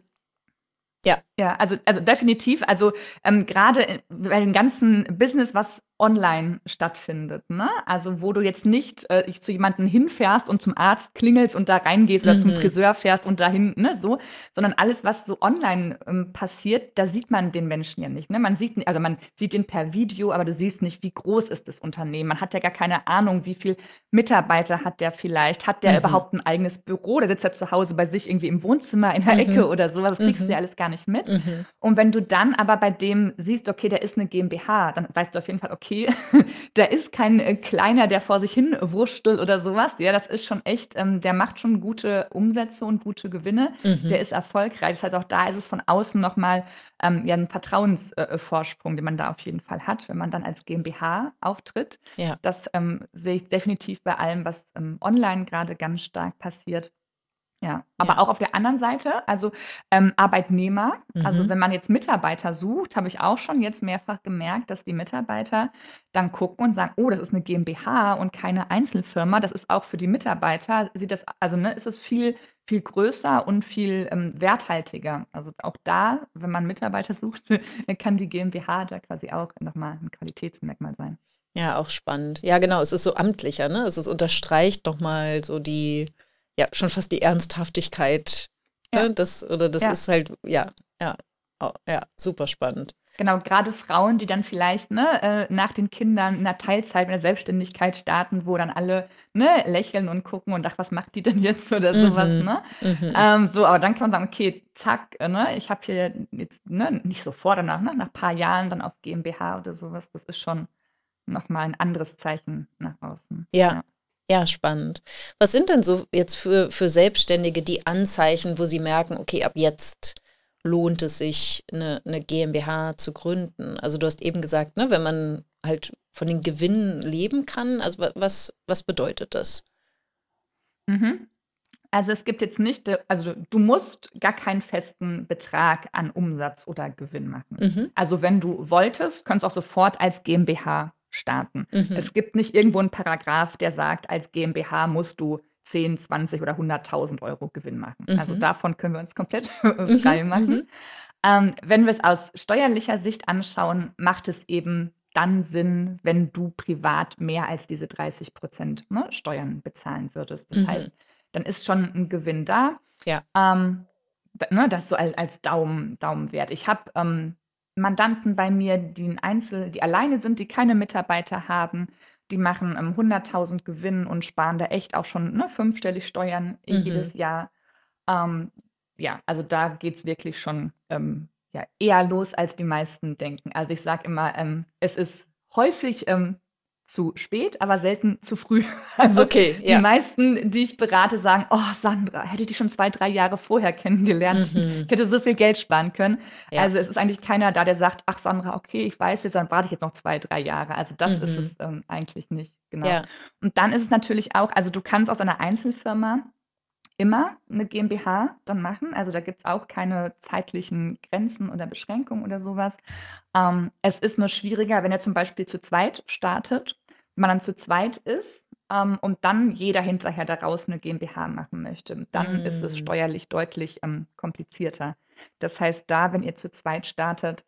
S2: ja. Ja, also also definitiv. Also, ähm, grade bei dem ganzen Business, was online stattfindet, ne? Also, wo du jetzt nicht, äh, zu jemandem hinfährst und zum Arzt klingelst und da reingehst oder zum mhm. Friseur fährst und dahin, ne, so, sondern alles, was so online, ähm, passiert, da sieht man den Menschen ja nicht, ne? Man sieht also, man sieht ihn per Video, aber du siehst nicht, wie groß ist das Unternehmen. Man hat ja gar keine Ahnung, wie viel Mitarbeiter hat der vielleicht? Hat der Mhm. überhaupt ein eigenes Büro? Der sitzt ja zu Hause bei sich irgendwie im Wohnzimmer in der Ecke mhm. oder so Das kriegst du ja mhm. alles gar nicht mit. Mhm. Und wenn du dann aber bei dem siehst, okay, der ist eine GmbH, dann weißt du auf jeden Fall, okay, der ist kein äh, Kleiner, der vor sich hin wurschtelt oder sowas. Ja, das ist schon echt, ähm, der macht schon gute Umsätze und gute Gewinne. Mhm. Der ist erfolgreich. Das heißt, auch da ist es von außen nochmal ähm, ja, ein Vertrauensvorsprung, äh, den man da auf jeden Fall hat, wenn man dann als GmbH auftritt. Ja. Das ähm, sehe ich definitiv bei allem, was ähm, online gerade ganz stark passiert. Ja, aber Ja. auch auf der anderen Seite, also, ähm, Arbeitnehmer also, mhm. wenn man jetzt Mitarbeiter sucht, habe ich auch schon jetzt mehrfach gemerkt, dass die Mitarbeiter dann gucken und sagen: „Oh, das ist eine GmbH und keine Einzelfirma.“ Das ist auch für die Mitarbeiter sieht das also, ne, ist es viel viel größer und viel, ähm, werthaltiger. Also, auch da, wenn man Mitarbeiter sucht, kann die GmbH da quasi auch nochmal ein Qualitätsmerkmal sein.
S1: Ja, auch spannend. Ja, genau, es ist so amtlicher, ne? Es unterstreicht nochmal so die ja, schon fast die Ernsthaftigkeit. Ja. Ne? Das, oder das ja. ist halt, ja, ja, oh, ja, super spannend.
S2: Genau, gerade Frauen, die dann vielleicht ne, äh, nach den Kindern in der Teilzeit, in der Selbstständigkeit starten, wo dann alle ne, lächeln und gucken und ach, was macht die denn jetzt oder sowas. Mhm. Ne? Mhm. Ähm, so, aber dann kann man sagen, okay, zack, äh, ne, ich habe hier jetzt ne, nicht sofort danach, ne, nach ein paar Jahren dann auf GmbH oder sowas. Das ist schon nochmal ein anderes Zeichen nach außen.
S1: Ja, ja. Ja, spannend. Was sind denn so jetzt für, für Selbstständige die Anzeichen, wo sie merken, okay, ab jetzt lohnt es sich, eine, eine GmbH zu gründen? Also du hast eben gesagt, ne, wenn man halt von den Gewinnen leben kann, also was, was bedeutet das?
S2: Mhm. Also es gibt jetzt nicht, also du musst gar keinen festen Betrag an Umsatz oder Gewinn machen. Mhm. Also wenn du wolltest, könntest du auch sofort als GmbH starten. Mhm. Es gibt nicht irgendwo einen Paragraph, der sagt, als GmbH musst du 10, 20 oder 100.000 Euro Gewinn machen. Also
S1: Mhm.
S2: davon können wir uns komplett
S1: Mhm.
S2: frei machen.
S1: Mhm.
S2: Ähm, wenn wir es aus steuerlicher Sicht anschauen, macht es eben dann Sinn, wenn du privat mehr als diese 30% ne, Steuern bezahlen würdest. Das
S1: Mhm.
S2: heißt, dann ist schon ein Gewinn da.
S1: Ja.
S2: Ähm, ne, das so als, als Daumen, Daumenwert. Ich habe ähm, Mandanten bei mir, die ein Einzel, die alleine sind, die keine Mitarbeiter haben, die machen ähm, 100.000 Gewinn und sparen da echt auch schon ne, fünfstellig Steuern
S1: Mhm.
S2: jedes Jahr. Ähm, ja, also da geht es wirklich schon ähm, ja, eher los, als die meisten denken. Also ich sage immer, ähm, es ist häufig ähm, zu spät, aber selten zu früh. Also
S1: Okay,
S2: die
S1: ja.
S2: meisten, die ich berate, sagen, oh Sandra, hätte ich dich schon zwei, drei Jahre vorher kennengelernt,
S1: Mhm.
S2: ich hätte so viel Geld sparen können.
S1: Ja.
S2: Also es ist eigentlich keiner da, der sagt, ach Sandra, okay, ich weiß, jetzt dann warte ich jetzt noch zwei, drei Jahre. Also das ist
S1: Mhm.
S2: es ähm, eigentlich nicht, genau.
S1: Ja.
S2: Und dann ist es natürlich auch, also du kannst aus einer Einzelfirma immer eine GmbH dann machen. Also da gibt es auch keine zeitlichen Grenzen oder Beschränkungen oder sowas. Ähm, es ist nur schwieriger, wenn ihr zum Beispiel zu zweit startet, wenn man dann zu zweit ist ähm, und dann jeder hinterher daraus eine GmbH machen möchte. Dann ist es
S1: Mm.
S2: steuerlich deutlich ähm, komplizierter. Das heißt, da, wenn ihr zu zweit startet,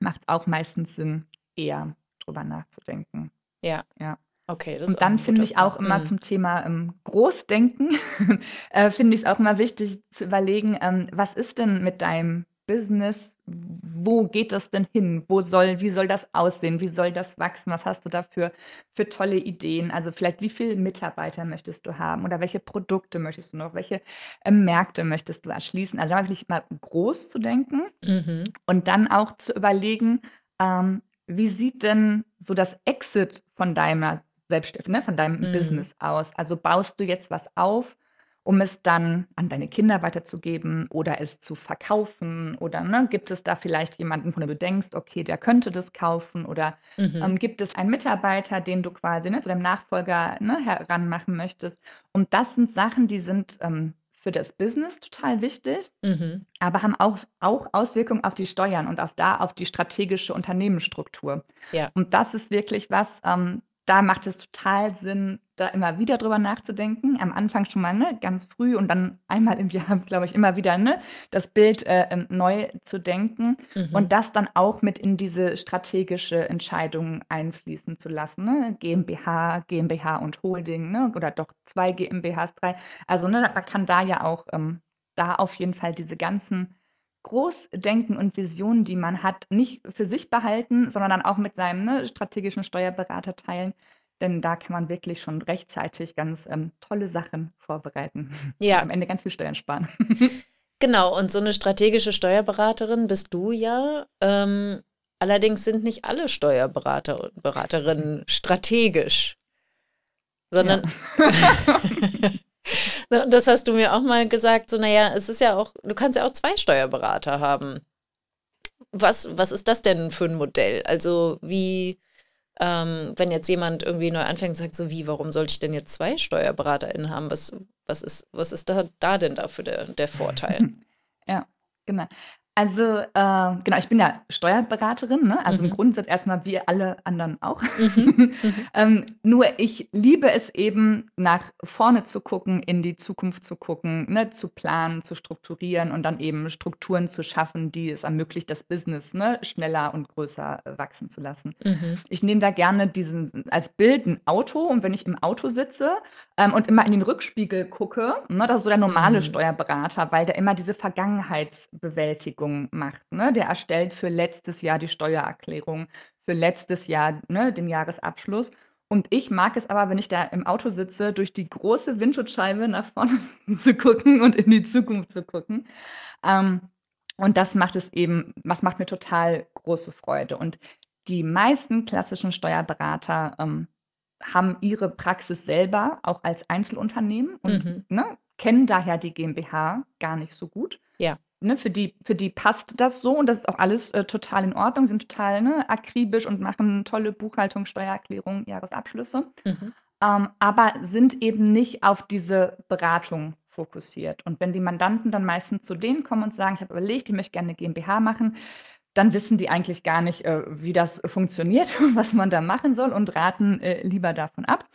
S2: macht es auch meistens Sinn, eher drüber nachzudenken.
S1: Ja.
S2: Ja.
S1: Okay, das ist
S2: Und
S1: auch ein
S2: dann finde
S1: guter
S2: ich auch
S1: Punkt.
S2: immer
S1: Mhm.
S2: zum Thema ähm, Großdenken, äh, finde ich es auch immer wichtig zu überlegen, ähm, was ist denn mit deinem Business? Wo geht das denn hin? Wo soll, wie soll das aussehen? Wie soll das wachsen? Was hast du dafür für tolle Ideen? Also vielleicht, wie viele Mitarbeiter möchtest du haben? Oder welche Produkte möchtest du noch? Welche ähm, Märkte möchtest du erschließen? Also wirklich mal groß zu denken.
S1: Mhm.
S2: Und dann auch zu überlegen, ähm, wie sieht denn so das Exit von deiner Selbstständigkeit, ne, von deinem
S1: Mhm.
S2: Business aus? Also baust du jetzt was auf, um es dann an deine Kinder weiterzugeben oder es zu verkaufen? Oder ne, gibt es da vielleicht jemanden, von dem du denkst, okay, der könnte das kaufen? Oder
S1: Mhm.
S2: ähm, gibt es einen Mitarbeiter, den du quasi ne, zu deinem Nachfolger ne, heranmachen möchtest? Und das sind Sachen, die sind ähm, für das Business total wichtig
S1: Mhm.
S2: aber haben auch, auch Auswirkungen auf die Steuern und auf da auf die strategische Unternehmensstruktur.
S1: Ja.
S2: Und das ist wirklich was, ähm, da macht es total Sinn, da immer wieder drüber nachzudenken. Am Anfang schon mal ne, ganz früh und dann einmal im Jahr, glaube ich, immer wieder ne, das Bild äh, ähm, neu zu denken
S1: Mhm.
S2: und das dann auch mit in diese strategische Entscheidung einfließen zu lassen. Ne? GmbH, GmbH und Holding ne? oder doch zwei GmbHs, drei. Also ne, man kann da ja auch ähm, da auf jeden Fall diese ganzen Großdenken und Visionen, die man hat, nicht für sich behalten, sondern dann auch mit seinem ne, strategischen Steuerberater teilen. Denn da kann man wirklich schon rechtzeitig ganz ähm, tolle Sachen vorbereiten.
S1: Ja.
S2: Und am Ende ganz viel Steuern sparen.
S1: Genau, und so eine strategische Steuerberaterin bist du ja. Ähm, allerdings sind nicht alle Steuerberater und Beraterinnen strategisch, sondern Na, und das hast du mir auch mal gesagt, so, naja, es ist ja auch, du kannst ja auch zwei Steuerberater haben. Was, was ist das denn für ein Modell? Also wie, ähm, wenn jetzt jemand irgendwie neu anfängt und sagt, so wie, warum sollte ich denn jetzt zwei SteuerberaterInnen haben? Was, was ist, was ist da, da denn dafür der, der Vorteil?
S2: Ja, genau. Also, äh, genau, ich bin ja Steuerberaterin, ne? also
S1: Mhm.
S2: im Grundsatz erstmal wie alle anderen auch.
S1: Mhm, mhm.
S2: ähm, nur ich liebe es eben, nach vorne zu gucken, in die Zukunft zu gucken, ne? zu planen, zu strukturieren und dann eben Strukturen zu schaffen, die es ermöglicht, das Business ne? schneller und größer äh, wachsen zu lassen.
S1: Mhm.
S2: Ich nehme da gerne diesen als Bild ein Auto und wenn ich im Auto sitze ähm, und immer in den Rückspiegel gucke, ne, das ist so der normale
S1: Mhm.
S2: Steuerberater, weil der immer diese Vergangenheitsbewältigung macht. Ne? Der erstellt für letztes Jahr die Steuererklärung, für letztes Jahr ne, den Jahresabschluss. Und ich mag es aber, wenn ich da im Auto sitze, durch die große Windschutzscheibe nach vorne zu gucken und in die Zukunft zu gucken. Ähm, und das macht es eben, was macht mir total große Freude. Und die meisten klassischen Steuerberater ähm, haben ihre Praxis selber auch als Einzelunternehmen und
S1: Mhm.
S2: ne, kennen daher die GmbH gar nicht so gut.
S1: Ja.
S2: Ne, für, die, für die passt das so und das ist auch alles äh, total in Ordnung, sind total ne, akribisch und machen tolle Buchhaltung, Steuererklärung, Jahresabschlüsse
S1: Mhm.
S2: ähm, aber sind eben nicht auf diese Beratung fokussiert. Und wenn die Mandanten dann meistens zu denen kommen und sagen, ich habe überlegt, ich möchte gerne eine GmbH machen, dann wissen die eigentlich gar nicht, äh, wie das funktioniert und was man da machen soll und raten äh, lieber davon ab.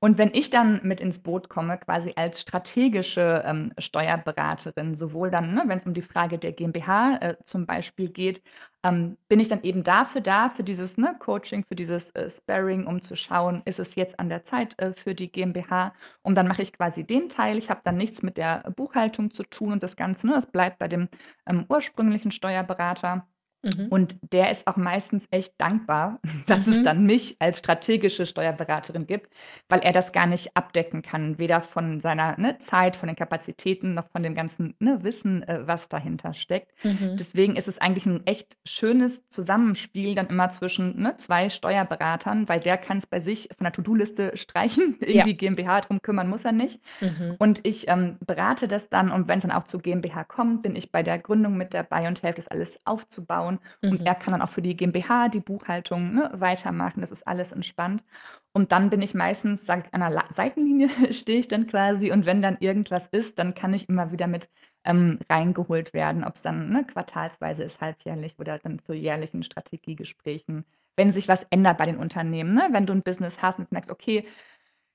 S2: Und wenn ich dann mit ins Boot komme, quasi als strategische, ähm, Steuerberaterin, sowohl dann, ne, wenn es um die Frage der GmbH, äh, zum Beispiel geht, ähm, bin ich dann eben dafür da, für dieses, ne, Coaching, für dieses, äh, Sparring, um zu schauen, ist es jetzt an der Zeit, äh, für die GmbH? Und dann mache ich quasi den Teil. Ich habe dann nichts mit der Buchhaltung zu tun und das Ganze, ne, das bleibt bei dem, ähm, ursprünglichen Steuerberater.
S1: Mhm.
S2: Und der ist auch meistens echt dankbar, dass es
S1: Mhm.
S2: dann mich als strategische Steuerberaterin gibt, weil er das gar nicht abdecken kann, weder von seiner, ne, Zeit, von den Kapazitäten noch von dem ganzen, ne, Wissen, äh, was dahinter steckt.
S1: Mhm.
S2: Deswegen ist es eigentlich ein echt schönes Zusammenspiel dann immer zwischen, ne, 2 Steuerberatern, weil der kann es bei sich von der To-do-Liste streichen.
S1: Ja.
S2: Irgendwie GmbH drum kümmern muss er nicht.
S1: Mhm.
S2: Und ich, ähm, berate das dann und wenn es dann auch zur GmbH kommt, bin ich bei der Gründung mit dabei und helfe das alles aufzubauen. Und
S1: Mhm.
S2: er kann dann auch für die GmbH die Buchhaltung, ne, weitermachen. Das ist alles entspannt. Und dann bin ich meistens, sage ich, an der La Seitenlinie stehe ich dann quasi und wenn dann irgendwas ist, dann kann ich immer wieder mit, ähm, reingeholt werden, ob's dann, ne, quartalsweise ist, halbjährlich oder dann zu jährlichen Strategiegesprächen. Wenn sich was ändert bei den Unternehmen, ne? Wenn du 'n Business hast und jetzt merkst: „Okay,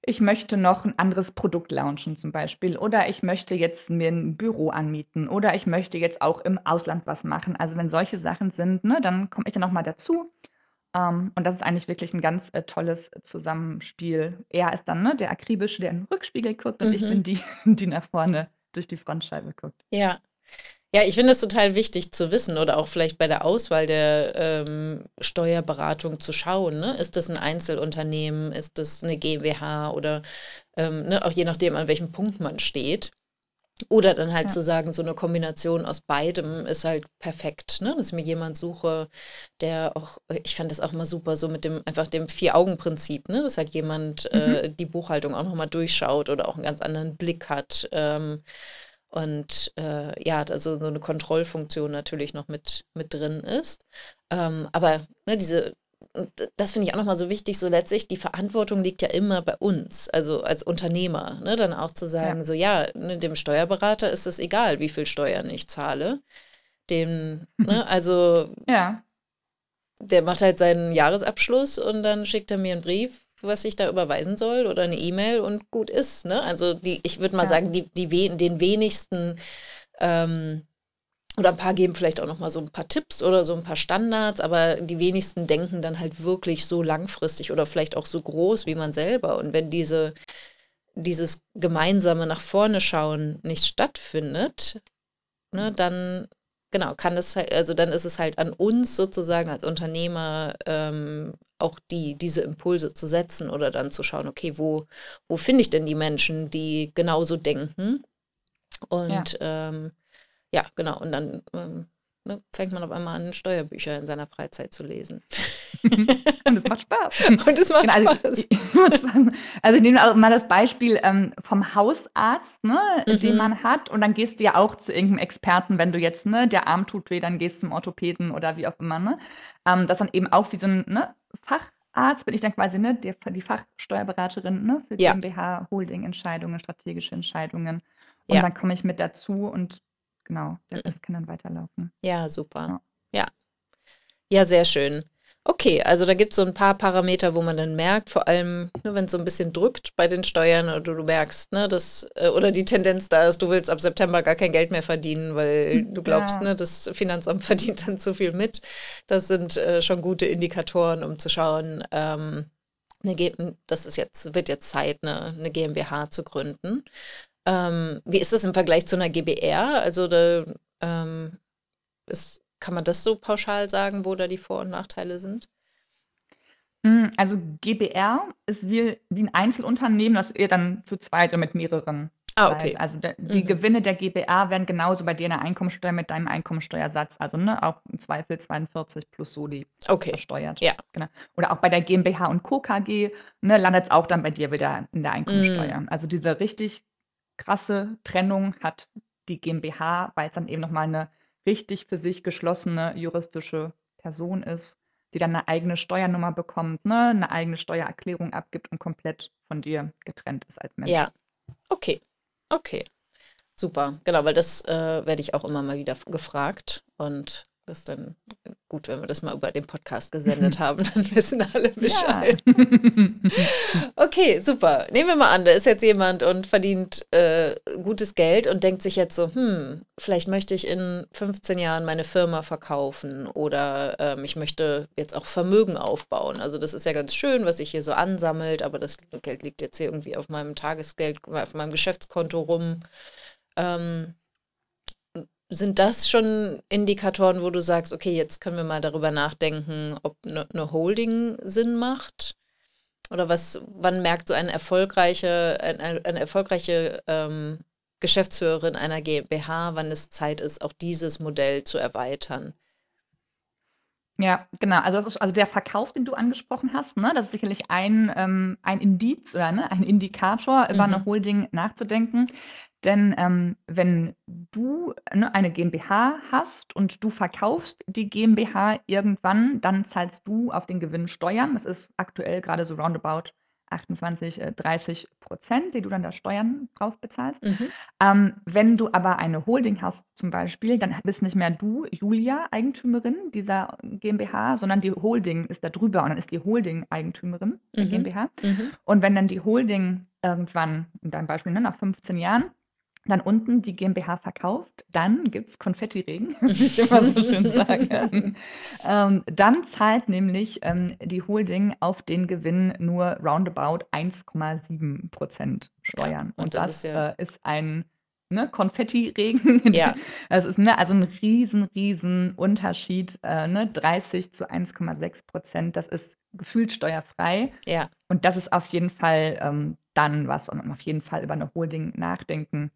S2: ich möchte noch 'n anderes Produkt launchen“, zum Beispiel, oder ich möchte jetzt mir 'n Büro anmieten oder ich möchte jetzt auch im Ausland was machen. Also, wenn solche Sachen sind, ne, dann komme ich dann noch mal dazu. Ähm, und das ist eigentlich wirklich 'n ganz, äh, tolles Zusammenspiel. Er ist dann, ne, der Akribische, der in 'n Rückspiegel guckt und ich
S1: Mhm.
S2: bin die, die nach vorne durch die Frontscheibe guckt.
S1: Ja. Ja, ich finde es total wichtig zu wissen oder auch vielleicht bei der Auswahl der, ähm, Steuerberatung zu schauen, ne? Ist das 'n Einzelunternehmen? Ist das 'ne GmbH? Oder, ähm, ne, auch je nachdem, an welchem Punkt man steht. Oder dann halt
S2: Ja.
S1: zu sagen, so 'ne Kombination aus beidem ist halt perfekt, ne? Dass ich mir jemand suche, der auch ich fand das auch immer super so mit dem einfach dem Vier-Augen-Prinzip, ne? Dass halt jemand,
S2: Mhm.
S1: äh, die Buchhaltung auch noch mal durchschaut oder auch 'n ganz anderen Blick hat, ähm, und, äh, ja, da so so 'ne Kontrollfunktion natürlich noch mit mit drin ist. Ähm, aber, ne, diese das finde ich auch noch mal so wichtig, so letztlich die Verantwortung liegt ja immer bei uns, also als Unternehmer, ne? Dann auch zu
S2: Ja.
S1: sagen, so ja, ne, dem Steuerberater ist es egal, wie viel Steuern ich zahle. Dem ne, also
S2: Ja.
S1: der macht halt seinen Jahresabschluss und dann schickt er mir 'n Brief, was ich da überweisen soll oder 'ne E-Mail und gut ist, ne? Also, die ich würde mal
S2: Ja.
S1: sagen, die die den wenigsten, ähm oder 'n paar geben vielleicht auch noch mal so 'n paar Tipps oder so 'n paar Standards, aber die wenigsten denken dann halt wirklich so langfristig oder vielleicht auch so groß wie man selber. Und wenn diese dieses gemeinsame nach vorne schauen nicht stattfindet, ne, dann genau, kann es halt also, dann ist es halt an uns sozusagen als Unternehmer, ähm, auch die diese Impulse zu setzen oder dann zu schauen: „Okay, wo wo finde ich denn die Menschen, die genauso denken?“
S2: Ja.
S1: Und, ähm, ja, genau. Und dann, ähm, ne, fängt man auf einmal an, Steuerbücher in seiner Freizeit zu lesen.
S2: Und es macht Spaß.
S1: Und es macht
S2: Genau, also,
S1: Spaß.
S2: i macht Spaß. Also, ich nehme auch mal das Beispiel, ähm, vom Hausarzt, ne, den
S1: Mhm.
S2: man hat und dann gehst du ja auch zu irgend 'nem Experten, wenn du jetzt, ne, der Arm tut weh, dann gehst du zum Orthopäden oder wie auch immer, ne? Ähm, das dann eben auch wie so 'n, ne, Facharzt bin ich dann quasi, ne, der die Fachsteuerberaterin, ne, für
S1: Ja.
S2: GmbH, Holdingentscheidungen, strategische Entscheidungen. Und
S1: Ja.
S2: dann komme ich mit dazu und genau, der
S1: Mhm.
S2: Rest kann dann weiterlaufen.
S1: Ja, super.
S2: Ja.
S1: Ja. Ja, sehr schön. Okay, also da gibt's so 'n paar Parameter, wo man dann merkt, vor allem, ne, wenn's so 'n bisschen drückt bei den Steuern oder du merkst, ne, dass äh, oder die Tendenz da ist, du willst ab September gar kein Geld mehr verdienen, weil du glaubst,
S2: ja.
S1: ne, das Finanzamt verdient dann zu viel mit. Das sind, äh, schon gute Indikatoren, um zu schauen, ähm, 'ne hm, das ist jetzt wird jetzt Zeit, ne 'ne GmbH zu gründen. Ähm, wie ist das im Vergleich zu 'ner GbR? Also, da, ähm, ist kann man das so pauschal sagen, wo da die Vor und Nachteile sind?
S2: Hm, also, GbR ist wie wie 'n Einzelunternehmen, das ihr dann zu zweit oder mit mehreren
S1: Ah, okay.
S2: Also, der die
S1: Mhm.
S2: Gewinne der GbR werden genauso bei dir in der Einkommensteuer mit deinem Einkommensteuersatz, also, ne, auch im Zweifel 42 plus Soli
S1: Okay.
S2: versteuert.
S1: Ja.
S2: Genau. Oder auch bei der GmbH und Co. KG, ne, landet's auch dann bei dir wieder in der Einkommensteuer.
S1: Mhm.
S2: Also, diese richtig krasse Trennung hat die GmbH, weil's dann eben noch mal 'ne richtig für sich geschlossene juristische Person ist, die dann 'ne eigene Steuernummer bekommt, ne, 'ne eigene Steuererklärung abgibt und komplett von dir getrennt ist als Mensch.
S1: Ja. Okay. Okay. Super. Genau, weil das, äh, werde ich auch immer mal wieder gefragt und Das ist dann gut, wenn wir das mal über den Podcast gesendet haben, dann wissen alle Bescheid. Ja. okay, super. Nehmen wir mal an, da ist jetzt jemand und verdient äh, gutes Geld und denkt sich jetzt so, hm, vielleicht möchte ich in 15 Jahren meine Firma verkaufen oder ähm, ich möchte jetzt auch Vermögen aufbauen. Also das ist ja ganz schön, was sich hier so ansammelt, aber das Geld liegt jetzt hier irgendwie auf meinem Tagesgeld, auf meinem Geschäftskonto rum. Ähm, sind das schon Indikatoren, wo du sagst, okay, jetzt können wir mal darüber nachdenken, ob eine ne Holding Sinn macht? Oder was, wann merkt so eine erfolgreiche, eine, eine erfolgreiche ähm, Geschäftsführerin einer GmbH, wann es Zeit ist, auch dieses Modell zu erweitern?
S2: Ja, genau. Also, das ist, also der Verkauf, den du angesprochen hast, ne, das ist sicherlich ein, ähm, ein Indiz oder ne, ein Indikator, über eine mhm. Holding nachzudenken. Denn ähm, wenn du ne, eine GmbH hast und du verkaufst die GmbH irgendwann, dann zahlst du auf den Gewinn Steuern. Das ist aktuell gerade so roundabout 28, äh, 30 Prozent, die du dann da Steuern drauf bezahlst. Mhm. Ähm, wenn du aber eine Holding hast zum Beispiel, dann bist nicht mehr du, Julia, Eigentümerin dieser GmbH, sondern die Holding ist da drüber und dann ist die Holding Eigentümerin der mhm. GmbH. Mhm. Und wenn dann die Holding irgendwann, in deinem Beispiel, ne, nach 15 Jahren, dann unten die GmbH verkauft, dann gibt es Konfettiregen, wie ich immer so schön sage. ähm, dann zahlt nämlich ähm, die Holding auf den Gewinn nur roundabout 1,7 Prozent Steuern. Ja, und, und, das, das ist, ja äh, ist, ein ne, Konfettiregen. Ja. Das ist ne, also ein riesen, riesen Unterschied. Äh, ne, 30 zu 1,6 Prozent, das ist gefühlt steuerfrei. Ja. Und das ist auf jeden Fall ähm, dann was, und man auf jeden Fall über eine Holding nachdenken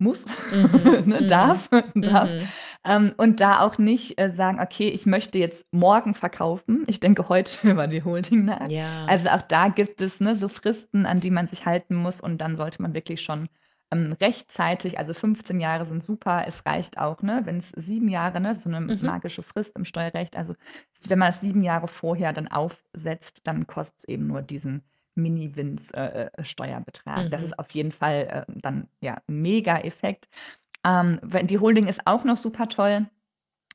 S2: muss, mhm. ne, mhm. darf, darf. Mhm. Ähm, und da auch nicht äh, sagen, okay, ich möchte jetzt morgen verkaufen. Ich denke heute über die Holding nach. Ja. Also auch da gibt es ne, so Fristen, an die man sich halten muss und dann sollte man wirklich schon ähm, rechtzeitig, also 15 Jahre sind super, es reicht auch, ne, wenn es sieben Jahre, ne, so eine mhm. magische Frist im Steuerrecht, also wenn man es sieben Jahre vorher dann aufsetzt, dann kostet es eben nur diesen Mini-Wins-Steuerbetrag. Äh, äh, Das ist auf jeden Fall äh, dann ja Mega-Effekt. Ähm, die Holding ist auch noch super toll,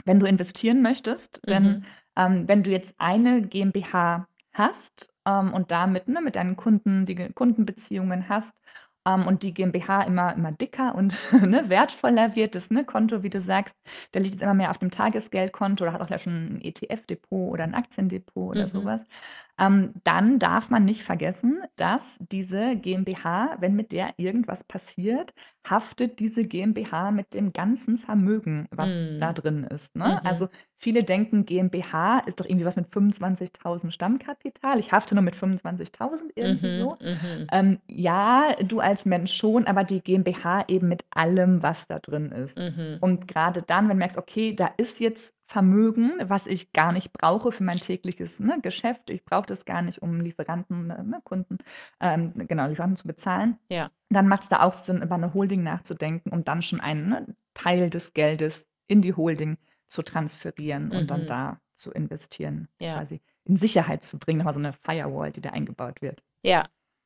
S2: wenn du investieren möchtest. Denn mhm. ähm, wenn du jetzt eine GmbH hast ähm, und damit ne, mit deinen Kunden die Kundenbeziehungen hast ähm, und die GmbH immer, immer dicker und ne, wertvoller wird, das ne, Konto, wie du sagst, der liegt jetzt immer mehr auf dem Tagesgeldkonto oder hat auch schon ein ETF-Depot oder ein Aktiendepot oder mhm. sowas. Ähm, dann darf man nicht vergessen, dass diese GmbH, wenn mit der irgendwas passiert, haftet diese GmbH mit dem ganzen Vermögen, was da drin ist. Ne? Mhm. Also viele denken, GmbH ist doch irgendwie was mit 25.000 Stammkapital. Ich hafte nur mit 25.000 irgendwie mhm. so. Mhm. Ähm, ja, du als Mensch schon, aber die GmbH eben mit allem, was da drin ist. Mhm. Und gerade dann, wenn du merkst, okay, da ist jetzt Vermögen, was ich gar nicht brauche für mein tägliches ne, Geschäft. Ich brauche das gar nicht, um Lieferanten, ne, ne Kunden, ähm, genau, Lieferanten zu bezahlen. Ja. Dann macht es da auch Sinn, über eine Holding nachzudenken, um dann schon einen ne, Teil des Geldes in die Holding zu transferieren und dann mhm. da zu investieren, Ja. quasi in Sicherheit zu bringen. Nochmal so eine Firewall, die da eingebaut wird.
S1: Ja,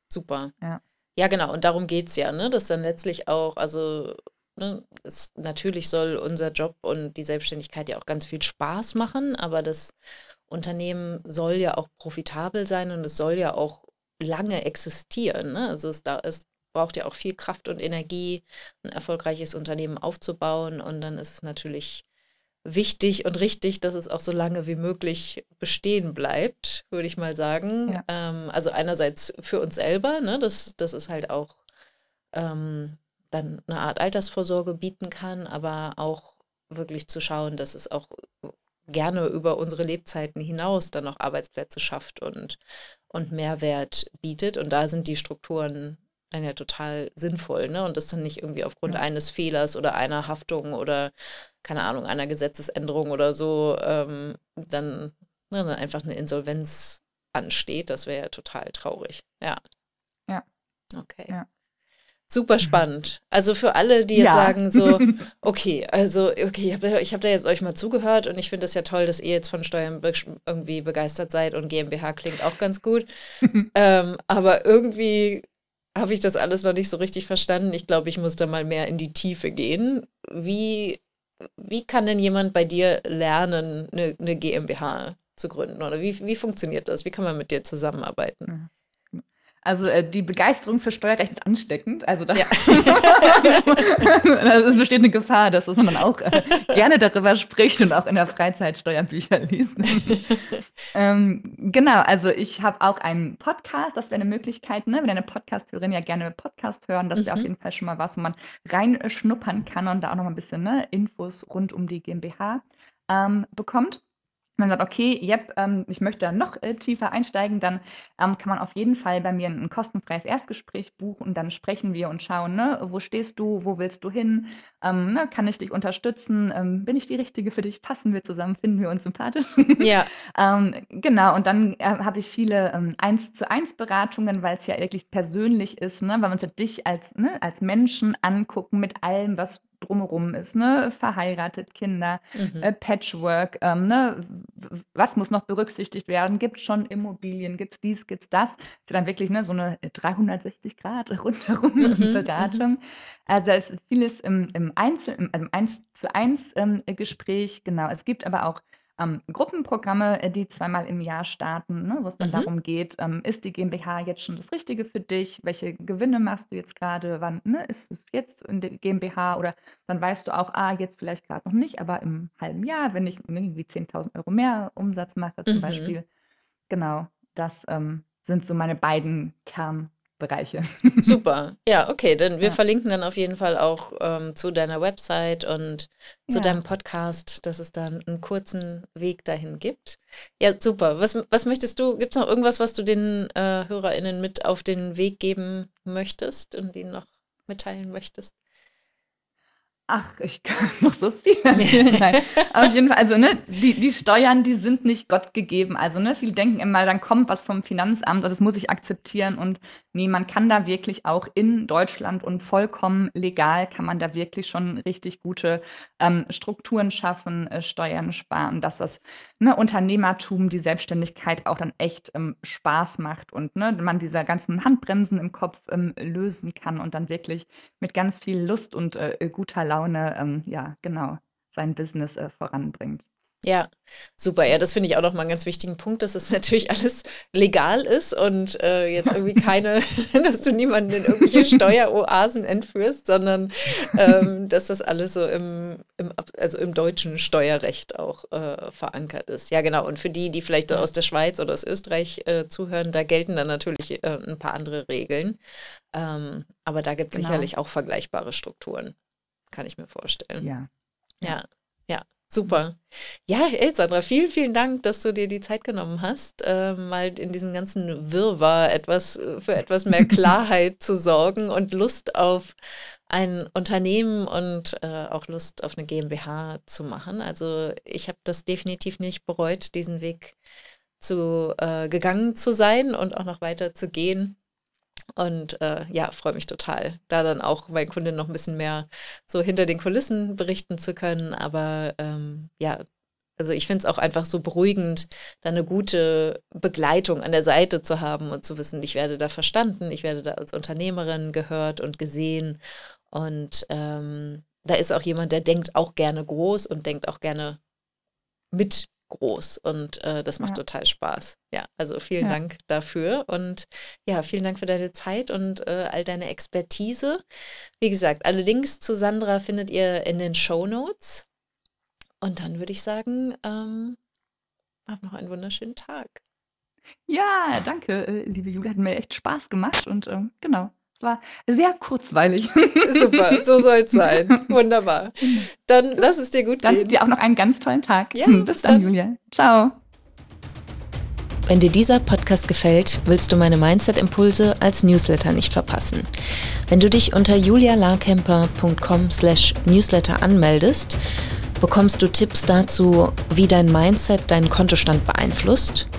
S1: super. Ja. Ja, genau. Und darum geht es ja, ne? Dass dann letztlich auch, also ne, es, natürlich soll unser Job und die Selbstständigkeit ja auch ganz viel Spaß machen, aber das Unternehmen soll ja auch profitabel sein und es soll ja auch lange existieren. Ne? Also es, da, es braucht ja auch viel Kraft und Energie, ein erfolgreiches Unternehmen aufzubauen und dann ist es natürlich wichtig und richtig, dass es auch so lange wie möglich bestehen bleibt, würde ich mal sagen. Ja. Ähm, also einerseits für uns selber, ne, das, das ist halt auch ähm, dann eine Art Altersvorsorge bieten kann, aber auch wirklich zu schauen, dass es auch gerne über unsere Lebzeiten hinaus dann noch Arbeitsplätze schafft und, und Mehrwert bietet. Und da sind die Strukturen dann ja total sinnvoll, ne? Und das dann nicht irgendwie aufgrund ja. eines Fehlers oder einer Haftung oder, keine Ahnung, einer Gesetzesänderung oder so, ähm, dann, ne, dann einfach eine Insolvenz ansteht. Das wäre ja total traurig. Ja.
S2: Ja.
S1: Okay. Ja. Super spannend. Also für alle, die jetzt ja. sagen so, okay, also okay, ich habe hab da jetzt euch mal zugehört und ich finde es ja toll, dass ihr jetzt von Steuern be irgendwie begeistert seid und GmbH klingt auch ganz gut. ähm, aber irgendwie habe ich das alles noch nicht so richtig verstanden. Ich glaube, ich muss da mal mehr in die Tiefe gehen. Wie wie kann denn jemand bei dir lernen, eine, eine GmbH zu gründen? Oder wie, wie funktioniert das? Wie kann man mit dir zusammenarbeiten?
S2: Also äh, die Begeisterung für Steuerrecht ist ansteckend. Also da ja. es besteht eine Gefahr, dass man dann auch äh, gerne darüber spricht und auch in der Freizeit Steuerbücher liest. ähm, genau, also ich habe auch einen Podcast, das wäre eine Möglichkeit, ne? wenn eine Podcast-Hörerin ja gerne Podcast hören, das wäre mhm. auf jeden Fall schon mal was, wo man reinschnuppern kann und da auch noch mal ein bisschen ne, Infos rund um die GmbH ähm, bekommt man sagt, okay, yep, ähm, ich möchte da noch äh, tiefer einsteigen, dann ähm, kann man auf jeden Fall bei mir ein, kostenfreies Erstgespräch buchen. Und dann sprechen wir und schauen, ne, wo stehst du, wo willst du hin, ähm, ne, kann ich dich unterstützen, ähm, bin ich die Richtige für dich, passen wir zusammen, finden wir uns sympathisch.
S1: Ja.
S2: Ähm, genau, und dann äh, habe ich viele ähm, eins zu eins Beratungen, weil es ja wirklich persönlich ist, ne, weil man ja dich als, ne, als Menschen angucken mit allem, was drumherum ist, ne? Verheiratet, Kinder, mhm. äh, Patchwork, ähm, ne? Was muss noch berücksichtigt werden? Gibt es schon Immobilien? Gibt es dies, gibt es das? Ist ja dann wirklich ne, so eine 360 Grad rundherum mhm, mhm. Beratung. Also da ist vieles im, im Einzel, im, also im 1 zu 1 ähm, Gespräch, genau. Es gibt aber auch ähm, Gruppenprogramme, äh, die zweimal im Jahr starten, ne, wo es dann Mhm. darum geht, ähm, ist die GmbH jetzt schon das Richtige für dich? Welche Gewinne machst du jetzt gerade? Wann, ne, ist es jetzt in der GmbH? Oder dann weißt du auch, ah, jetzt vielleicht gerade noch nicht, aber im halben Jahr, wenn ich irgendwie 10.000 Euro mehr Umsatz mache zum Mhm. Beispiel. Genau, das ähm, sind so meine beiden Kern Bereiche.
S1: Super. Ja, okay. Denn wir ja. verlinken dann auf jeden Fall auch ähm, zu deiner Website und zu ja. deinem Podcast, dass es dann einen kurzen Weg dahin gibt. Ja, super. Was, was möchtest du, gibt es noch irgendwas, was du den äh, HörerInnen mit auf den Weg geben möchtest und ihnen noch mitteilen möchtest?
S2: Ach, ich kann noch so viel erzählen. auf jeden Fall, also ne, die, die Steuern, die sind nicht Gott gegeben. Also ne, viele denken immer, dann kommt was vom Finanzamt, das muss ich akzeptieren. Und nee, man kann da wirklich auch in Deutschland und vollkommen legal kann man da wirklich schon richtig gute ähm, Strukturen schaffen, äh, Steuern sparen, dass das ne, Unternehmertum, die Selbstständigkeit auch dann echt ähm, Spaß macht und ne, man diese ganzen Handbremsen im Kopf ähm, lösen kann und dann wirklich mit ganz viel Lust und äh, guter Laune Laune, ähm, ja, genau, sein Business äh, voranbringt.
S1: Ja, super. Ja, das finde ich auch noch mal einen ganz wichtigen Punkt, dass es natürlich alles legal ist und äh, jetzt irgendwie keine, dass du niemanden in irgendwelche Steueroasen entführst, sondern ähm, dass das alles so im, im, also im deutschen Steuerrecht auch äh, verankert ist. Ja, genau. Und für die, die vielleicht so aus der Schweiz oder aus Österreich äh, zuhören, da gelten dann natürlich äh, ein paar andere Regeln. Ähm, aber da gibt es genau. sicherlich auch vergleichbare Strukturen kann ich mir vorstellen.
S2: Ja.
S1: Ja, ja. Super. Ja, Elsandra, vielen, vielen Dank, dass du dir die Zeit genommen hast, äh, mal in diesem ganzen Wirrwarr etwas äh, für etwas mehr Klarheit zu sorgen und Lust auf ein Unternehmen und äh, auch Lust auf eine GmbH zu machen. Also ich habe das definitiv nicht bereut, diesen Weg zu äh, gegangen zu sein und auch noch weiter zu gehen. Und äh, ja, freue mich total, da dann auch meinen Kunden noch ein bisschen mehr so hinter den Kulissen berichten zu können. Aber ähm, ja, also ich finde es auch einfach so beruhigend, da eine gute Begleitung an der Seite zu haben und zu wissen, ich werde da verstanden, ich werde da als Unternehmerin gehört und gesehen. Und ähm, da ist auch jemand, der denkt auch gerne groß und denkt auch gerne mit groß und äh, das macht ja. total Spaß. Ja, also vielen ja. Dank dafür und ja, vielen Dank für deine Zeit und äh, all deine Expertise. Wie gesagt, alle Links zu Sandra findet ihr in den Show Notes. Und dann würde ich sagen, ähm, hab noch einen wunderschönen Tag.
S2: Ja, danke, äh, liebe Julia. Hat mir echt Spaß gemacht und ähm, genau war sehr kurzweilig.
S1: Super, so soll es sein. Wunderbar. Dann so. lass es dir gut
S2: dann
S1: gehen.
S2: Dir auch noch einen ganz tollen Tag. Ja, bis dann, dann, Julia. Ciao.
S3: Wenn dir dieser Podcast gefällt, willst du meine Mindset-Impulse als Newsletter nicht verpassen. Wenn du dich unter julialarkemper.com slash newsletter anmeldest, bekommst du Tipps dazu, wie dein Mindset deinen Kontostand beeinflusst –